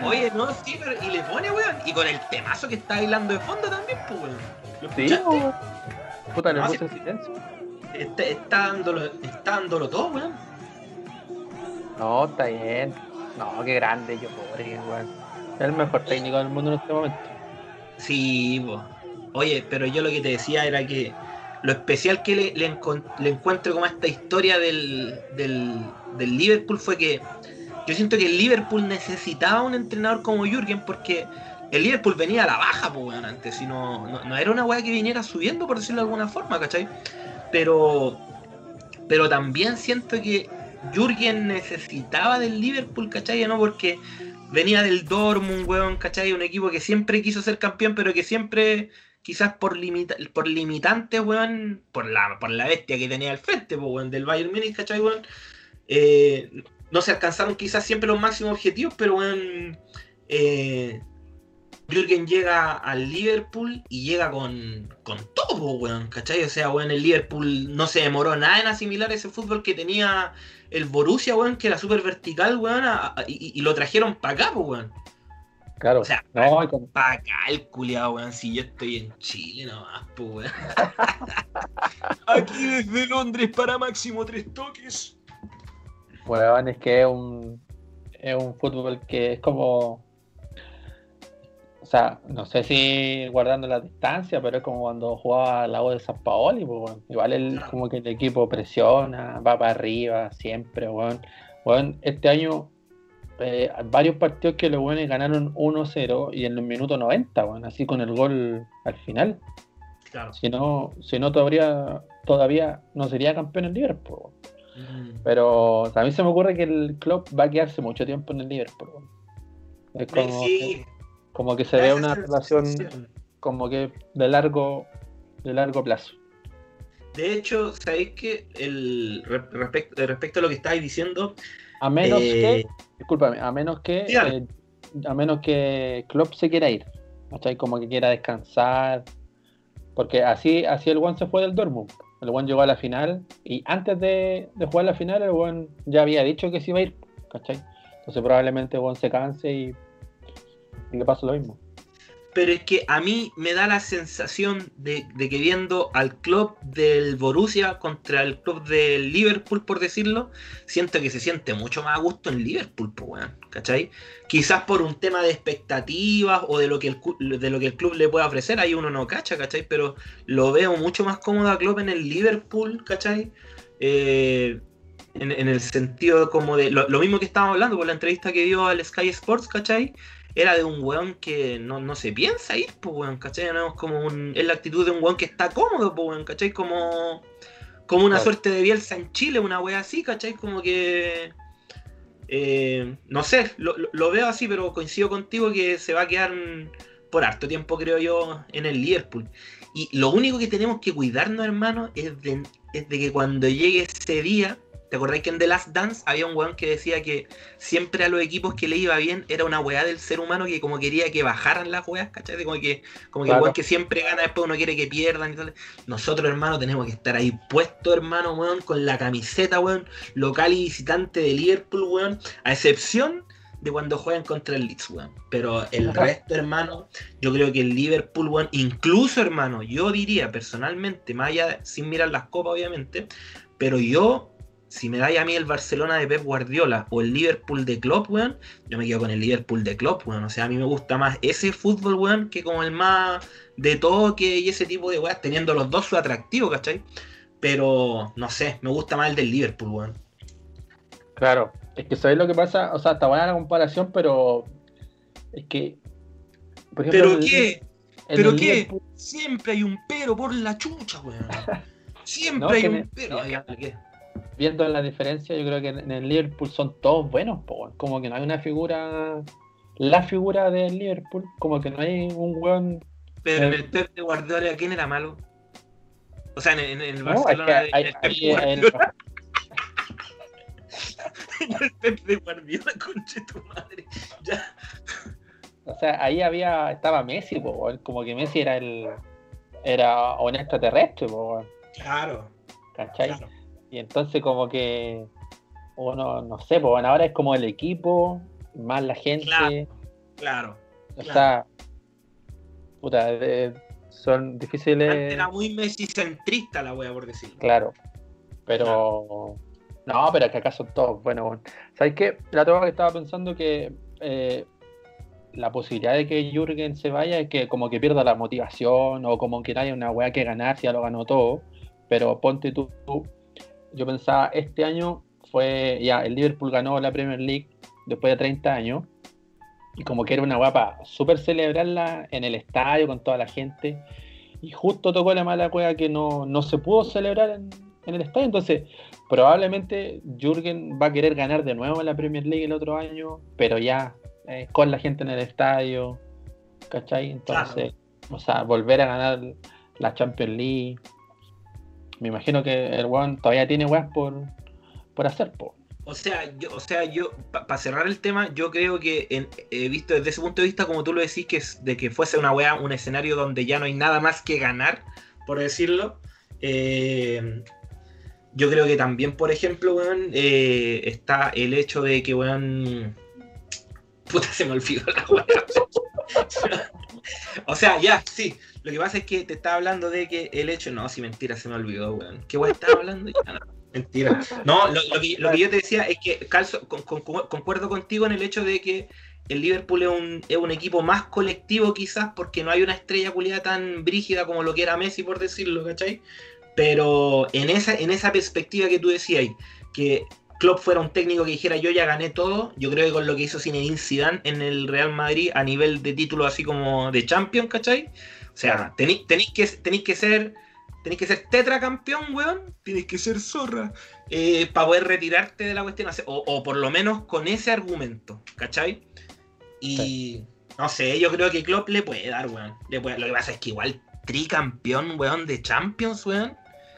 Speaker 2: Oye, no, sí, pero y le pone, weón. Y con el temazo que está bailando de fondo también, pues, weón. ¿Lo
Speaker 3: Sí,
Speaker 2: escuchaste?
Speaker 3: weón. Puta, le
Speaker 2: No,
Speaker 3: puse silencio.
Speaker 2: Está, está dándolo, está dándolo todo, weón.
Speaker 3: No, está bien. No, qué grande, yo pobre, weón. Es el mejor técnico del mundo en este momento.
Speaker 2: Sí, po. Oye, pero yo lo que te decía era que lo especial que le, le le encuentro como a esta historia del, del, del Liverpool fue que yo siento que el Liverpool necesitaba un entrenador como Jürgen porque el Liverpool venía a la baja, pues, weón, antes. Y no, era una weá que viniera subiendo, por decirlo de alguna forma, ¿cachai? Pero, pero también siento que Jürgen necesitaba del Liverpool, ¿cachai? ¿No? Porque venía del Dortmund, weón, ¿cachai? Un equipo que siempre quiso ser campeón, pero que siempre, quizás por, limita por limitantes, weón, por la, por la bestia que tenía al frente, pues, weón, del Bayern Múnich, ¿cachai, weón? Eh, no se alcanzaron quizás siempre los máximos objetivos, pero, weón, eh, Jürgen llega al Liverpool y llega con, con todo, weón, ¿cachai? O sea, weón, el Liverpool no se demoró nada en asimilar ese fútbol que tenía el Borussia, weón, que era súper vertical, weón, a- a- y, y lo trajeron para acá, pues, weón.
Speaker 3: Claro.
Speaker 2: O sea,
Speaker 3: no, con-
Speaker 2: Para acá el culiado, weón, si yo estoy en Chile nomás, pues, weón. Aquí desde Londres para máximo tres toques.
Speaker 3: Weón, es que es un, es un fútbol que es como. O sea, no sé si guardando la distancia, pero es como cuando jugaba la voz de San Paoli, pues, weón. Igual el, como que el equipo presiona, va para arriba siempre, weón. Weón, este año eh, varios partidos que los buenos ganaron 1-0 y en los minutos 90, weón, así con el gol al final.
Speaker 2: Claro.
Speaker 3: Si no, si no todavía, todavía no sería campeón el Liverpool. weón.
Speaker 2: Mm.
Speaker 3: Pero a mí se me ocurre que el club va a quedarse mucho tiempo en el Liverpool. Es como,
Speaker 2: Sí,
Speaker 3: como que se ve una relación como que de largo, de largo plazo.
Speaker 2: De hecho, ¿sabéis que el, re- respecto, respecto a lo que estabais diciendo,
Speaker 3: A menos
Speaker 2: Eh,
Speaker 3: que, discúlpame, a menos que, eh, a menos que Klopp se quiera ir, ¿cachai? Como que quiera descansar, porque así, así el One se fue del Dortmund. El One llegó a la final y antes de, de jugar la final el One ya había dicho que se iba a ir, ¿cachai? Entonces probablemente One se canse y, y le pasa lo mismo.
Speaker 2: Pero es que a mí me da la sensación de, que viendo al club del Borussia contra el club del Liverpool, por decirlo, siento que se siente mucho más a gusto en Liverpool, pues, weón, ¿cachai? Quizás por un tema de expectativas o de lo que el, de lo que el club le puede ofrecer, ahí uno no cacha, ¿cachai? Pero lo veo mucho más cómodo a Klopp en el Liverpool, ¿cachai? Eh, en, el sentido como de lo, lo mismo que estábamos hablando por la entrevista que dio al Sky Sports, ¿cachai? Era de un weón que no, no se piensa ir, pues weón, ¿cachai? No, es como un, es la actitud de un weón que está cómodo, pues weón, ¿cachai? Como, como una
Speaker 3: Claro.
Speaker 2: suerte de Bielsa en Chile, una wea así, ¿cachai? Como que... eh, no sé, lo, lo- veo así, pero coincido contigo que se va a quedar por harto tiempo, creo yo, en el Liverpool. Y lo único que tenemos que cuidarnos, hermano, es de, es de que cuando llegue ese día, ¿Te acordáis que en The Last Dance había un weón que decía que siempre a los equipos que le iba bien era una weá del ser humano que como quería que bajaran las weas, ¿cachai? Como que, como que el weón que siempre gana después uno quiere que pierdan y tal. Nosotros, hermano, tenemos que estar ahí puestos, hermano, weón, con la camiseta, weón, local y visitante de Liverpool, weón, a excepción de cuando juegan contra el Leeds, weón. Pero el
Speaker 3: Ajá.
Speaker 2: resto, hermano, yo creo que el Liverpool, weón, incluso, hermano, yo diría personalmente, más allá, de- sin mirar las copas, obviamente, pero yo, si me dais a mí el Barcelona de Pep Guardiola o el Liverpool de Klopp, weón, yo me quedo con el Liverpool de Klopp, weón. O sea, a mí me gusta más ese fútbol, weón, que como el más de toque y ese tipo de weas, teniendo los dos su atractivo, ¿cachai? Pero, no sé, me gusta más el del Liverpool, weón.
Speaker 3: Claro, es que sabéis lo que pasa, o sea, está buena la comparación, pero es que. Por ejemplo,
Speaker 2: ¿Pero qué? ¿Pero qué?
Speaker 3: Liverpool-
Speaker 2: Siempre hay un pero por la chucha, weón. Siempre
Speaker 3: No,
Speaker 2: hay un
Speaker 3: me-
Speaker 2: pero.
Speaker 3: Viendo la diferencia, yo creo que en el Liverpool son todos buenos, po, como que no hay una figura, la figura del Liverpool, como que no hay un weón.
Speaker 2: Pero en
Speaker 3: Eh.
Speaker 2: el Pep de Guardiola, ¿quién era malo? O sea, en, el
Speaker 3: No, es que
Speaker 2: Barcelona
Speaker 3: hay-
Speaker 2: el Pep de Guardiola, en el Pep de Guardiola, conche tu madre. Ya.
Speaker 3: o sea, ahí había, estaba Messi, po, como que Messi era el, era un extraterrestre, po,
Speaker 2: Claro,
Speaker 3: ¿cachai?
Speaker 2: claro.
Speaker 3: Y entonces como que uno, no sé, pues bueno, ahora es como el equipo, más la gente,
Speaker 2: Claro. Claro.
Speaker 3: o
Speaker 2: claro.
Speaker 3: sea, puta, de- son difíciles,
Speaker 2: Antes era muy Messi-centrista la wea, por decirlo.
Speaker 3: claro, pero no, pero es que acá son todos, bueno, bueno. ¿sabes qué? La otra que estaba pensando que eh, la posibilidad de que Jürgen se vaya es que como que pierda la motivación o como que no haya una weá que ganar si ya lo ganó todo, pero ponte tú, tú, yo pensaba, este año fue, ya, el Liverpool ganó la Premier League después de 30 años y como que era una para súper celebrarla en el estadio con toda la gente y justo tocó la mala cueva que no, no se pudo celebrar en, en el estadio, entonces probablemente Jürgen va a querer ganar de nuevo la Premier League el otro año, pero ya eh, con la gente en el estadio, ¿cachai? Entonces, o sea, volver a ganar la Champions League. Me imagino que el weón todavía tiene weas por, por hacer, po.
Speaker 2: O sea, yo, o sea, yo, para cerrar el tema, yo creo que en- he visto desde ese punto de vista, como tú lo decís, que es de que fuese una wea, un escenario donde ya no hay nada más que ganar, por decirlo. eh, yo creo que también, por ejemplo, weón, eh, está el hecho de que, weón. Puta, se me olvidó la wea. o sea, ya, sí. Lo que pasa es que te estaba hablando de que el hecho. No, sí, mentira, se me olvidó, weón. ¿Qué wea estaba hablando? Ya, no, mentira. No, lo, que, yo te decía es que calzo, con- con- con- concuerdo contigo en el hecho de que el Liverpool es un, es un equipo más colectivo quizás porque no hay una estrella culiada tan brígida como lo que era Messi, por decirlo, ¿cachai? Pero en esa, en esa perspectiva que tú decías, que Klopp fuera un técnico que dijera yo ya gané todo, yo creo que con lo que hizo Zinedine Zidane en el Real Madrid a nivel de título así como de Champions, ¿cachai? O sea, tenéis que, tenéis que ser tenéis que ser tetracampeón, weón. Tienes que ser zorra. para poder retirarte de la cuestión. O, o por lo menos con ese argumento, ¿cachai? Y no sé, yo creo que Klopp le puede dar, weón. Le puede- lo que pasa es que igual tricampeón, weón, de Champions, weón.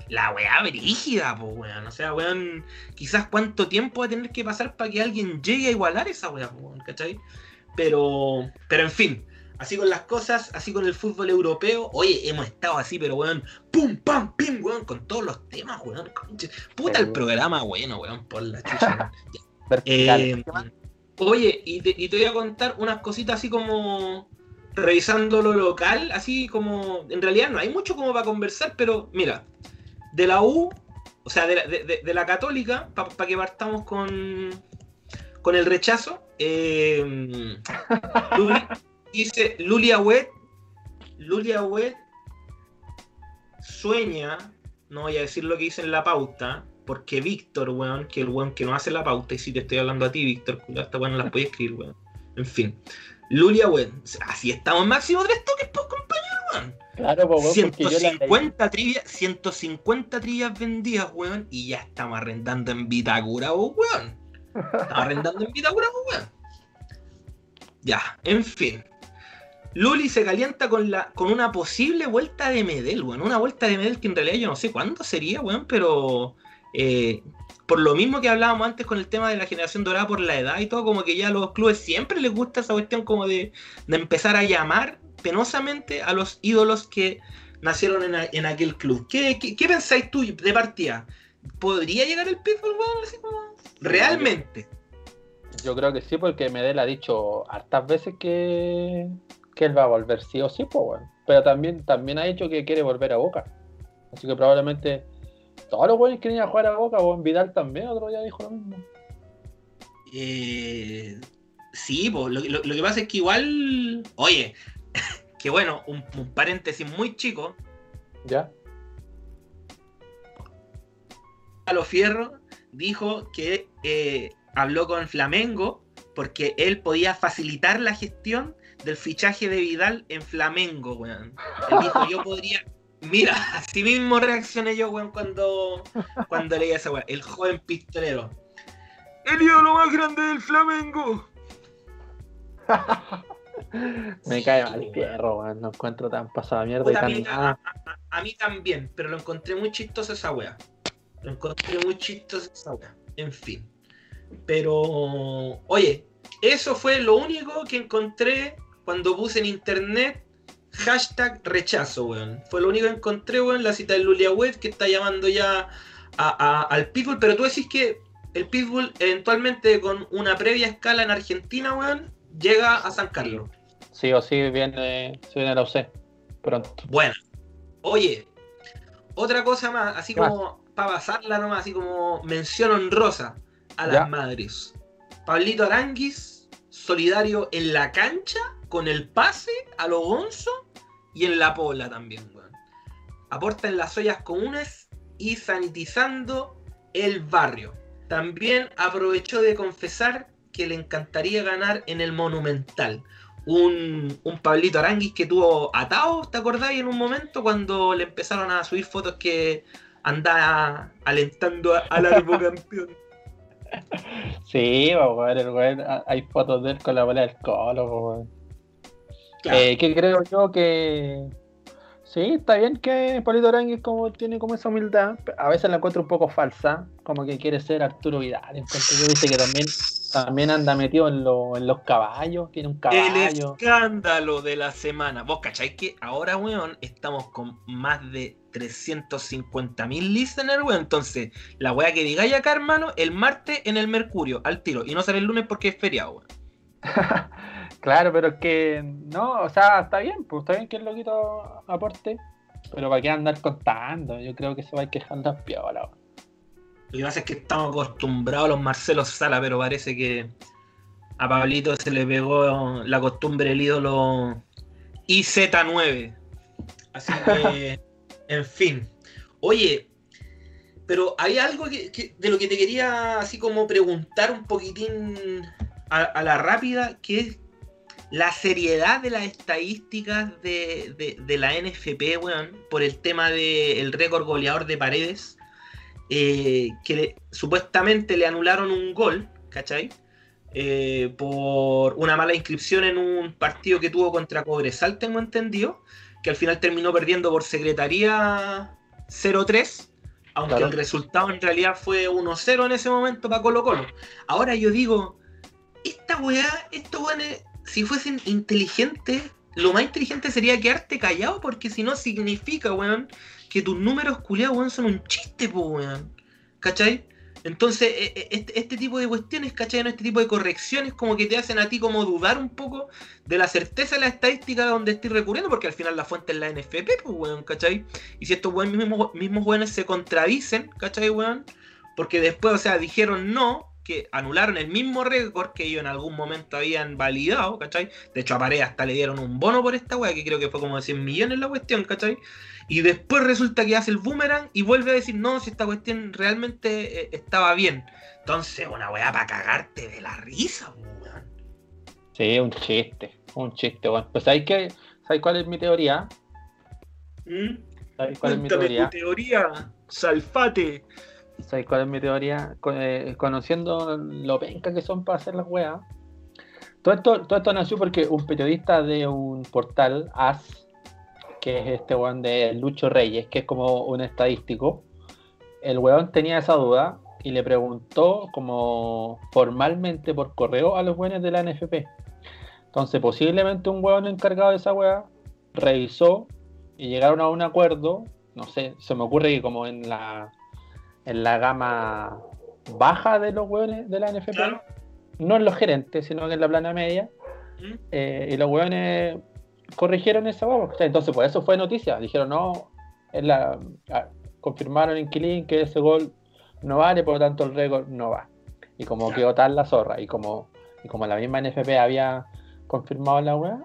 Speaker 2: La weá brígida, pues, weón. O sea, weón, quizás cuánto tiempo va a tener que pasar para que alguien llegue a igualar esa weá, pues, weón, ¿cachai? Pero, pero en fin, así con las cosas, así con el fútbol europeo. Oye, hemos estado así, pero weón, pum, pam, pim, weón, con todos los temas, weón. conche. Puta el programa, bueno, weón, por la chucha. Eh, oye, y te, y te voy a contar unas cositas así como revisando lo local, así como en realidad no hay mucho como para conversar, pero mira, de la U, o sea, de la, de- la católica, para que partamos con, con el rechazo, eh, Luli- dice Lulia Wet, Lulia Wet sueña, no voy a decir lo que dice en la pauta, porque Víctor, weón, que el weón que no hace la pauta, y si te estoy hablando a ti, Víctor, esta weón no las puede escribir, weón. En fin. Lulia, weón. Así estamos máximo tres toques, pues, compañero, weón.
Speaker 3: Claro, po, weón, porque yo la leí.
Speaker 2: 150 trivias, 150 trivias vendidas, weón, y ya estamos arrendando en Vitacura, weón. Estamos arrendando en Vitacura, weón. Ya, en fin. Luli se calienta con, la, con una posible vuelta de Medel, weón. Una vuelta de Medel que en realidad yo no sé cuándo sería, weón, pero eh, por lo mismo que hablábamos antes con el tema de la generación dorada por la edad y todo, como que ya a los clubes siempre les gusta esa cuestión como de, de empezar a llamar penosamente a los ídolos que nacieron en, a- en aquel club. ¿Qué, qué, qué pensáis tú de partida? ¿Podría llegar el Pitbull, weón? Realmente.
Speaker 3: Yo creo que sí, porque Medel ha dicho hartas veces que, que él va a volver sí o sí, pues, weón. Pero también, también ha dicho que quiere volver a Boca. Así que probablemente todos los weones a jugar a Boca, weón. Vidal también, otro día dijo lo mismo.
Speaker 2: Eh, sí, po, lo, lo- lo que pasa es que igual. Oye, que bueno, un, un paréntesis muy chico.
Speaker 3: ¿Ya?
Speaker 2: Galo Fierro dijo que eh, habló con Flamengo porque él podía facilitar la gestión del fichaje de Vidal en Flamengo, weón. Él dijo, yo podría. Mira, así mismo reaccioné yo, weón, cuando, cuando leí esa weón. El joven pistolero. El ídolo más grande del Flamengo.
Speaker 3: Me cae mal
Speaker 2: weón.
Speaker 3: Fierro, weón. No encuentro tan pasada mierda
Speaker 2: Puta,
Speaker 3: y
Speaker 2: a,
Speaker 3: tan
Speaker 2: mí, a- a- a mí también, pero lo encontré muy chistoso esa wea. Lo encontré muy chistoso esa wea. En fin. Pero, oye, eso fue lo único que encontré cuando puse en internet hashtag rechazo, weón. Fue lo único que encontré, weón, la cita de Lulia Web que está llamando ya a- a- al Pitbull, pero tú decís que el Pitbull eventualmente con una previa escala en Argentina, weón, llega a San Carlos.
Speaker 3: Sí o sí viene, se viene la UC. Pronto.
Speaker 2: Bueno, oye, otra cosa más, así como para pasarla nomás, así como mención honrosa a
Speaker 3: Ya.
Speaker 2: las madres. Pablito Aranguis, solidario en la cancha, con el pase a lo Gonzo y en la pola también, weón. Aporta en las ollas comunes y sanitizando el barrio. También aprovechó de confesar que le encantaría ganar en el Monumental. Un, un Pablito Aranguis que tuvo atado, ¿te acordáis? En un momento cuando le empezaron a subir fotos que andaba alentando al Albo campeón.
Speaker 3: Sí, weón, hay fotos de él con la bola del colo.
Speaker 2: Claro.
Speaker 3: Eh, que creo yo que sí, está bien que Polito Aranguis como tiene como esa humildad, a veces la encuentro un poco falsa, como que quiere ser Arturo Vidal, encuentro yo dice que también, también anda metido en, lo- en los caballos, tiene un
Speaker 2: El
Speaker 3: caballo.
Speaker 2: escándalo de la semana. Vos cacháis que ahora, weón, estamos con más de 350 mil listeners, weón. Entonces, la weá que digáis acá, hermano, el martes en el Mercurio, al tiro. Y no sale el lunes porque es feriado, weón.
Speaker 3: Claro, pero es que no, o sea, está bien, pues está bien que el loquito aporte, pero para qué andar contando, yo creo que se va a quejar las piola. weón.
Speaker 2: Lo que pasa es que estamos acostumbrados a los Marcelos Sala, pero parece que a Pablito se le pegó la costumbre el ídolo IZ9. Así que, en fin. Oye, pero hay algo de lo que te quería así como preguntar un poquitín a, la rápida, que es la seriedad de las estadísticas de, de- de la NFP, weón, por el tema del récord goleador de paredes eh, que le- supuestamente le anularon un gol, ¿cachai? Eh, por una mala inscripción en un partido que tuvo contra Cobresal, tengo entendido, que al final terminó perdiendo por secretaría 0-3, aunque
Speaker 3: Claro.
Speaker 2: el resultado en realidad fue 1-0 en ese momento para Colo Colo. Ahora yo digo, esta weá, estos weones, si fuesen inteligentes, lo más inteligente sería quedarte callado, porque si no significa, weón, que tus números culiados, weón, son un chiste, po, weón. ¿Cachai? Entonces, e- e- este, este tipo de cuestiones, ¿cachai? Este tipo de correcciones como que te hacen a ti como dudar un poco de la certeza de la estadística donde estoy recurriendo, porque al final la fuente es la NFP, pues, weón, ¿cachai? Y si estos weón, mismos, mismos weones se contradicen, ¿cachai, weón? Porque después, o sea, dijeron no, que anularon el mismo récord que ellos en algún momento habían validado, ¿cachai? De hecho, a Paredes hasta le dieron un bono por esta weá, que creo que fue como de 100 millones la cuestión, ¿cachai? Y después resulta que hace el boomerang y vuelve a decir, no, si esta cuestión realmente eh, estaba bien. Entonces, una weá para cagarte de la risa, weón.
Speaker 3: Sí, un chiste, un chiste, bueno. Pues ¿sabes qué? ¿Sabes cuál es mi teoría?
Speaker 2: ¿Mm?
Speaker 3: ¿Sabes cuál es mi teoría?
Speaker 2: tu teoría, Salfate.
Speaker 3: ¿Sabes cuál es mi teoría? Eh, conociendo lo penca que son para hacer las weas. Todo esto, nació porque un periodista de un portal, AS, que es este weón de Lucho Reyes, que es como un estadístico, el weón tenía esa duda y le preguntó como formalmente por correo a los weones de la NFP. Entonces, posiblemente un weón encargado de esa weá revisó y llegaron a un acuerdo. No sé, se me ocurre que como en la en la gama baja de los weones de la NFP,
Speaker 2: Claro.
Speaker 3: no en los gerentes, sino que en la plana media,
Speaker 2: ¿Mm?
Speaker 3: eh, y los weones corrigieron esa weá. ¿cachai? Entonces, por eso fue noticia. Dijeron, no, en la, confirmaron en Killing que ese gol no vale, por lo tanto el récord no va. Y como
Speaker 2: Claro.
Speaker 3: quedó tal la zorra, y como, y como la misma NFP había confirmado la weá,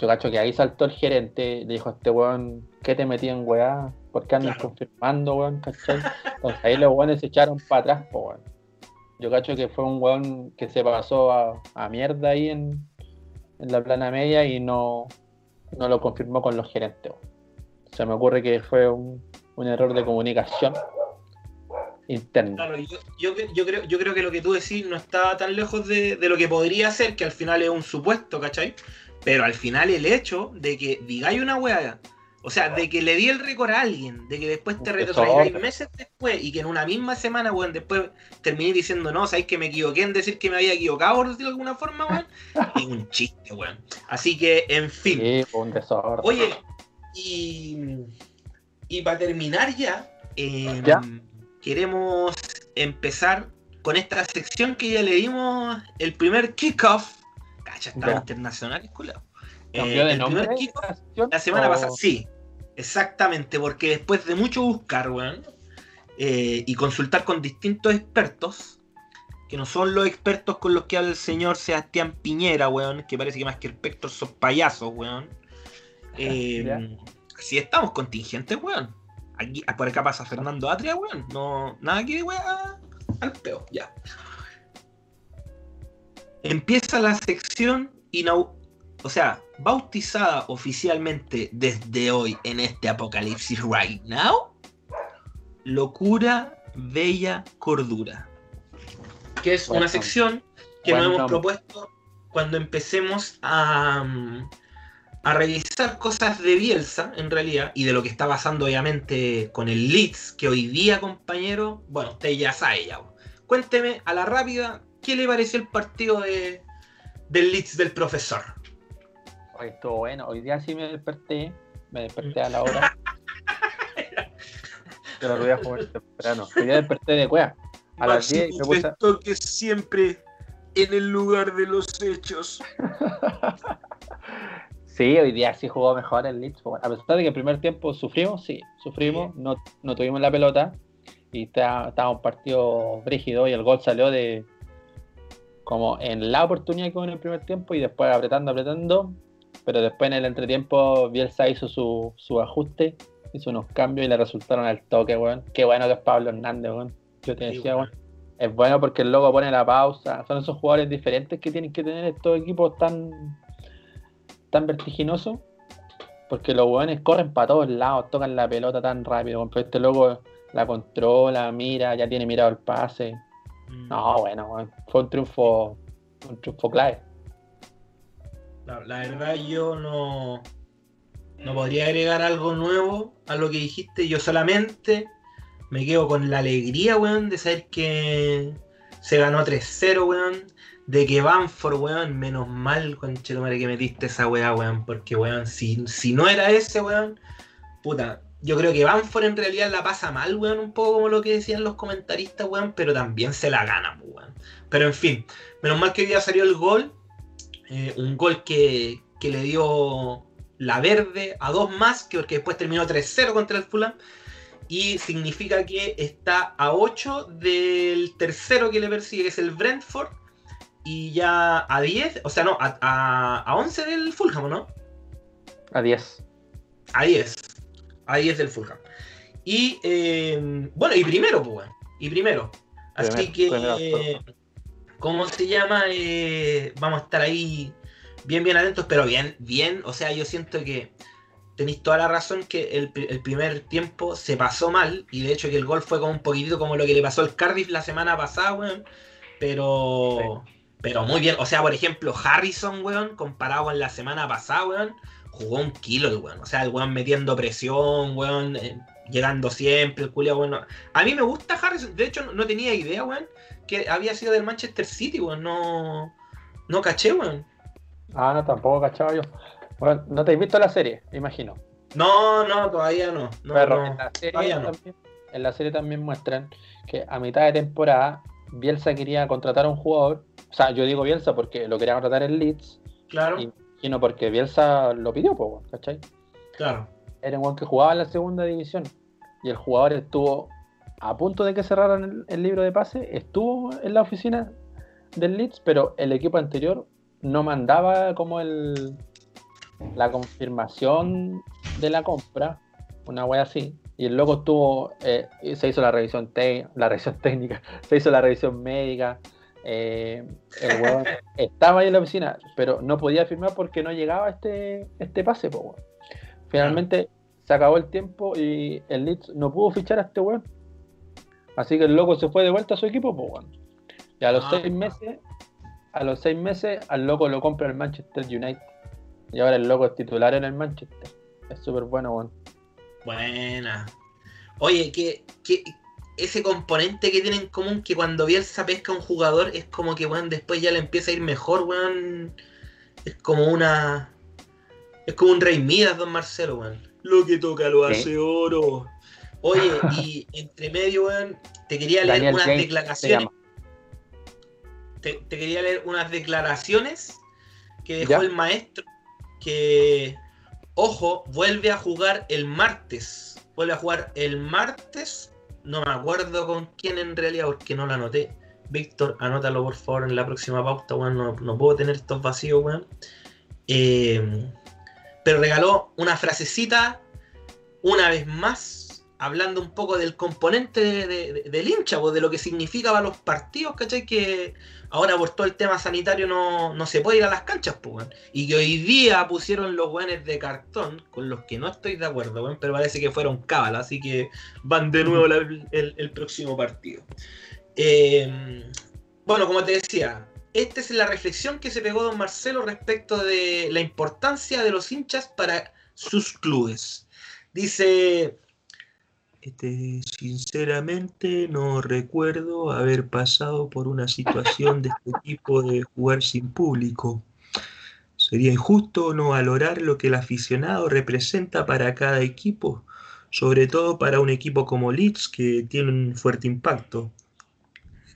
Speaker 3: yo cacho que ahí saltó el gerente, le dijo a este weón, ¿qué te metí en weá? ¿Por qué andas
Speaker 2: Claro.
Speaker 3: confirmando, weón? ¿Cachai? Entonces ahí los weones se echaron para atrás, po, weón. Yo cacho que fue un weón que se pasó a, a mierda ahí en, en la plana media y no, no lo confirmó con los gerentes. weón. Se me ocurre que fue un, un error de comunicación interna.
Speaker 2: Claro, yo, yo, cre- yo creo, yo creo que lo que tú decís no está tan lejos de, de lo que podría ser, que al final es un supuesto, ¿cachai? Pero al final el hecho de que digáis una weá, o sea, de que le di el récord a alguien, de que después te
Speaker 3: desorden.
Speaker 2: meses después y que en una misma semana, weón, después terminé diciendo, no, sabéis que me equivoqué en decir que me había equivocado, por decirlo de alguna forma, weón, es un chiste, weón. Así que, en fin.
Speaker 3: Sí, un desorden.
Speaker 2: Oye, y, y para terminar ya, eh,
Speaker 3: ¿Ya?
Speaker 2: queremos empezar con esta sección que ya le dimos el primer kickoff. Cacha, estamos
Speaker 3: Ya.
Speaker 2: internacionales, culiao.
Speaker 3: ¿Cambió
Speaker 2: Eh,
Speaker 3: de
Speaker 2: el
Speaker 3: nombre?
Speaker 2: primer kickoff
Speaker 3: la
Speaker 2: semana
Speaker 3: ¿O-
Speaker 2: pasada, sí, exactamente, porque después de mucho buscar, weón, eh, y consultar con distintos expertos, que no son los expertos con los que habla el señor Sebastián Piñera, weón, que parece que más que expertos son payasos, weón. Eh,
Speaker 3: Ya.
Speaker 2: así estamos contingentes, weón. Aquí, por acá pasa Fernando Atria, weón. No, nada que weón al peo, ya. Empieza la sección inau- o sea, bautizada oficialmente desde hoy en este apocalipsis right now. Locura, bella cordura. Que es una sección que nos hemos propuesto cuando empecemos a, mm, a revisar cosas de Bielsa, en realidad, y de lo que está pasando, obviamente, con el Leeds, que hoy día, compañero, bueno, usted ya sabe ya. Cuénteme a la rápida, ¿qué le pareció el partido de, del Leeds del profesor?
Speaker 3: Oye, estuvo bueno. Hoy día sí me desperté. Me desperté a la hora. Pero lo voy a jugar temprano. Hoy día desperté de cueva. A las 10 me puse.
Speaker 1: que siempre en el lugar de los hechos.
Speaker 3: Sí, hoy día sí jugó mejor el Leeds. pues, A pesar de que el primer tiempo sufrimos, sí, sufrimos, no, no tuvimos la pelota y está- estaba un partido brígido y el gol salió de como en la oportunidad que hubo en el primer tiempo y después apretando, apretando, pero después en el entretiempo Bielsa hizo su, su ajuste, hizo unos cambios y le resultaron al toque, weón. Qué bueno que es Pablo Hernández, weón. Yo te decía,
Speaker 2: weón.
Speaker 3: Es bueno porque el loco pone la pausa. Son esos jugadores diferentes que tienen que tener estos equipos tan tan vertiginoso porque los hueones corren para todos lados, tocan la pelota tan rápido. weón, Pero este loco la controla, mira, ya tiene mirado el pase. No, bueno, weón, fue un triunfo, un triunfo clave.
Speaker 2: La, verdad yo no, no podría agregar algo nuevo a lo que dijiste. Yo solamente me quedo con la alegría, weón, de saber que se ganó 3-0, weón. De que Banford, weón, menos mal, conchetumare, que metiste esa weá, weón. Porque, weón, si, si no era ese, weón, puta. Yo creo que Banford en realidad la pasa mal, weón, un poco como lo que decían los comentaristas, weón, pero también se la gana, pues, weón. Pero en fin, menos mal que hoy día salió el gol. Eh, un gol que, que le dio la verde a dos más, que porque después terminó 3-0 contra el Fulham. Y significa que está a 8 del tercero que le persigue, que es el Brentford. Y ya a 10, o sea, no, a, a, a 11 del Fulham, ¿o ¿no?
Speaker 3: A 10.
Speaker 2: A 10. A 10 del Fulham. Y eh, bueno, y primero, pues. Y primero. Así
Speaker 3: Primero,
Speaker 2: que,
Speaker 3: primero,
Speaker 2: eh, ¿cómo se llama? Eh, vamos a estar ahí bien, bien atentos, pero bien, bien. O sea, yo siento que tenéis toda la razón que el, pri- el primer tiempo se pasó mal. Y de hecho que el gol fue como un poquitito como lo que le pasó al Cardiff la semana pasada, weón. Pero, pero muy bien. O sea, por ejemplo, Harrison, weón, comparado con la semana pasada, weón jugó un kilo el weón. O sea, el weón metiendo presión, weón. eh, llegando siempre, el culiao, bueno. A mí me gusta Harrison, de hecho no tenía idea, weón, que había sido del Manchester City, weón, no, no caché, weón.
Speaker 3: Ah, no, tampoco cachaba yo. Bueno, no te has visto la serie, imagino.
Speaker 2: No, no, todavía no. no,
Speaker 3: Pero
Speaker 2: no,
Speaker 3: en, la serie
Speaker 2: todavía no.
Speaker 3: también, en la serie también muestran que a mitad de temporada Bielsa quería contratar a un jugador. O sea, yo digo Bielsa porque lo quería contratar en Leeds.
Speaker 2: Claro,
Speaker 3: Y, y no porque Bielsa lo pidió, pues, ¿cachai?
Speaker 2: claro.
Speaker 3: Era un que jugaba en la segunda división. Y el jugador estuvo a punto de que cerraran el, el libro de pase. Estuvo en la oficina del Leeds, pero el equipo anterior no mandaba como el la confirmación de la compra, una wea así. Y el loco estuvo, eh, se hizo la revisión, te- la revisión técnica, se hizo la revisión médica. eh, el weón estaba ahí en la oficina, pero no podía firmar porque no llegaba este, este pase, po. Finalmente se acabó el tiempo y el Leeds no pudo fichar a este weón. Así que el loco se fue de vuelta a su equipo, pues weón. Y a los
Speaker 2: Ah.
Speaker 3: seis meses, a los seis meses, al loco lo compra el Manchester United. Y ahora el loco es titular en el Manchester. Es súper bueno, weón.
Speaker 2: Buena. Oye, que, que ese componente que tienen en común que cuando Bielsa pesca a un jugador es como que, weón, después ya le empieza a ir mejor, weón. Es como una. Es como un rey Midas, don Marcelo, weón. Lo que toca lo hace oro. Oye, y entre medio, weón, te quería leer
Speaker 3: Daniel
Speaker 2: unas
Speaker 3: James
Speaker 2: declaraciones. Te, te quería leer unas declaraciones que dejó
Speaker 3: Ya.
Speaker 2: el maestro. Que, ojo, vuelve a jugar el martes. Vuelve a jugar el martes. No me acuerdo con quién en realidad, porque no lo anoté. Víctor, anótalo por favor en la próxima pauta, weón. No, no puedo tener estos vacíos, weón. Eh, pero regaló una frasecita, una vez más, hablando un poco del componente de- de- de- del hincha, pues, de lo que significa los partidos, ¿cachai? Que ahora por todo el tema sanitario no, no se puede ir a las canchas, pues. Y que hoy día pusieron los weones de cartón, con los que no estoy de acuerdo, pero parece que fueron cábala, así que van de nuevo el próximo partido. Eh, bueno, como te decía, esta es la reflexión que se pegó don Marcelo respecto de la importancia de los hinchas para sus clubes. Dice,
Speaker 1: Este, sinceramente no recuerdo haber pasado por una situación de este tipo de jugar sin público. Sería injusto no valorar lo que el aficionado representa para cada equipo, sobre todo para un equipo como Leeds que tiene un fuerte impacto.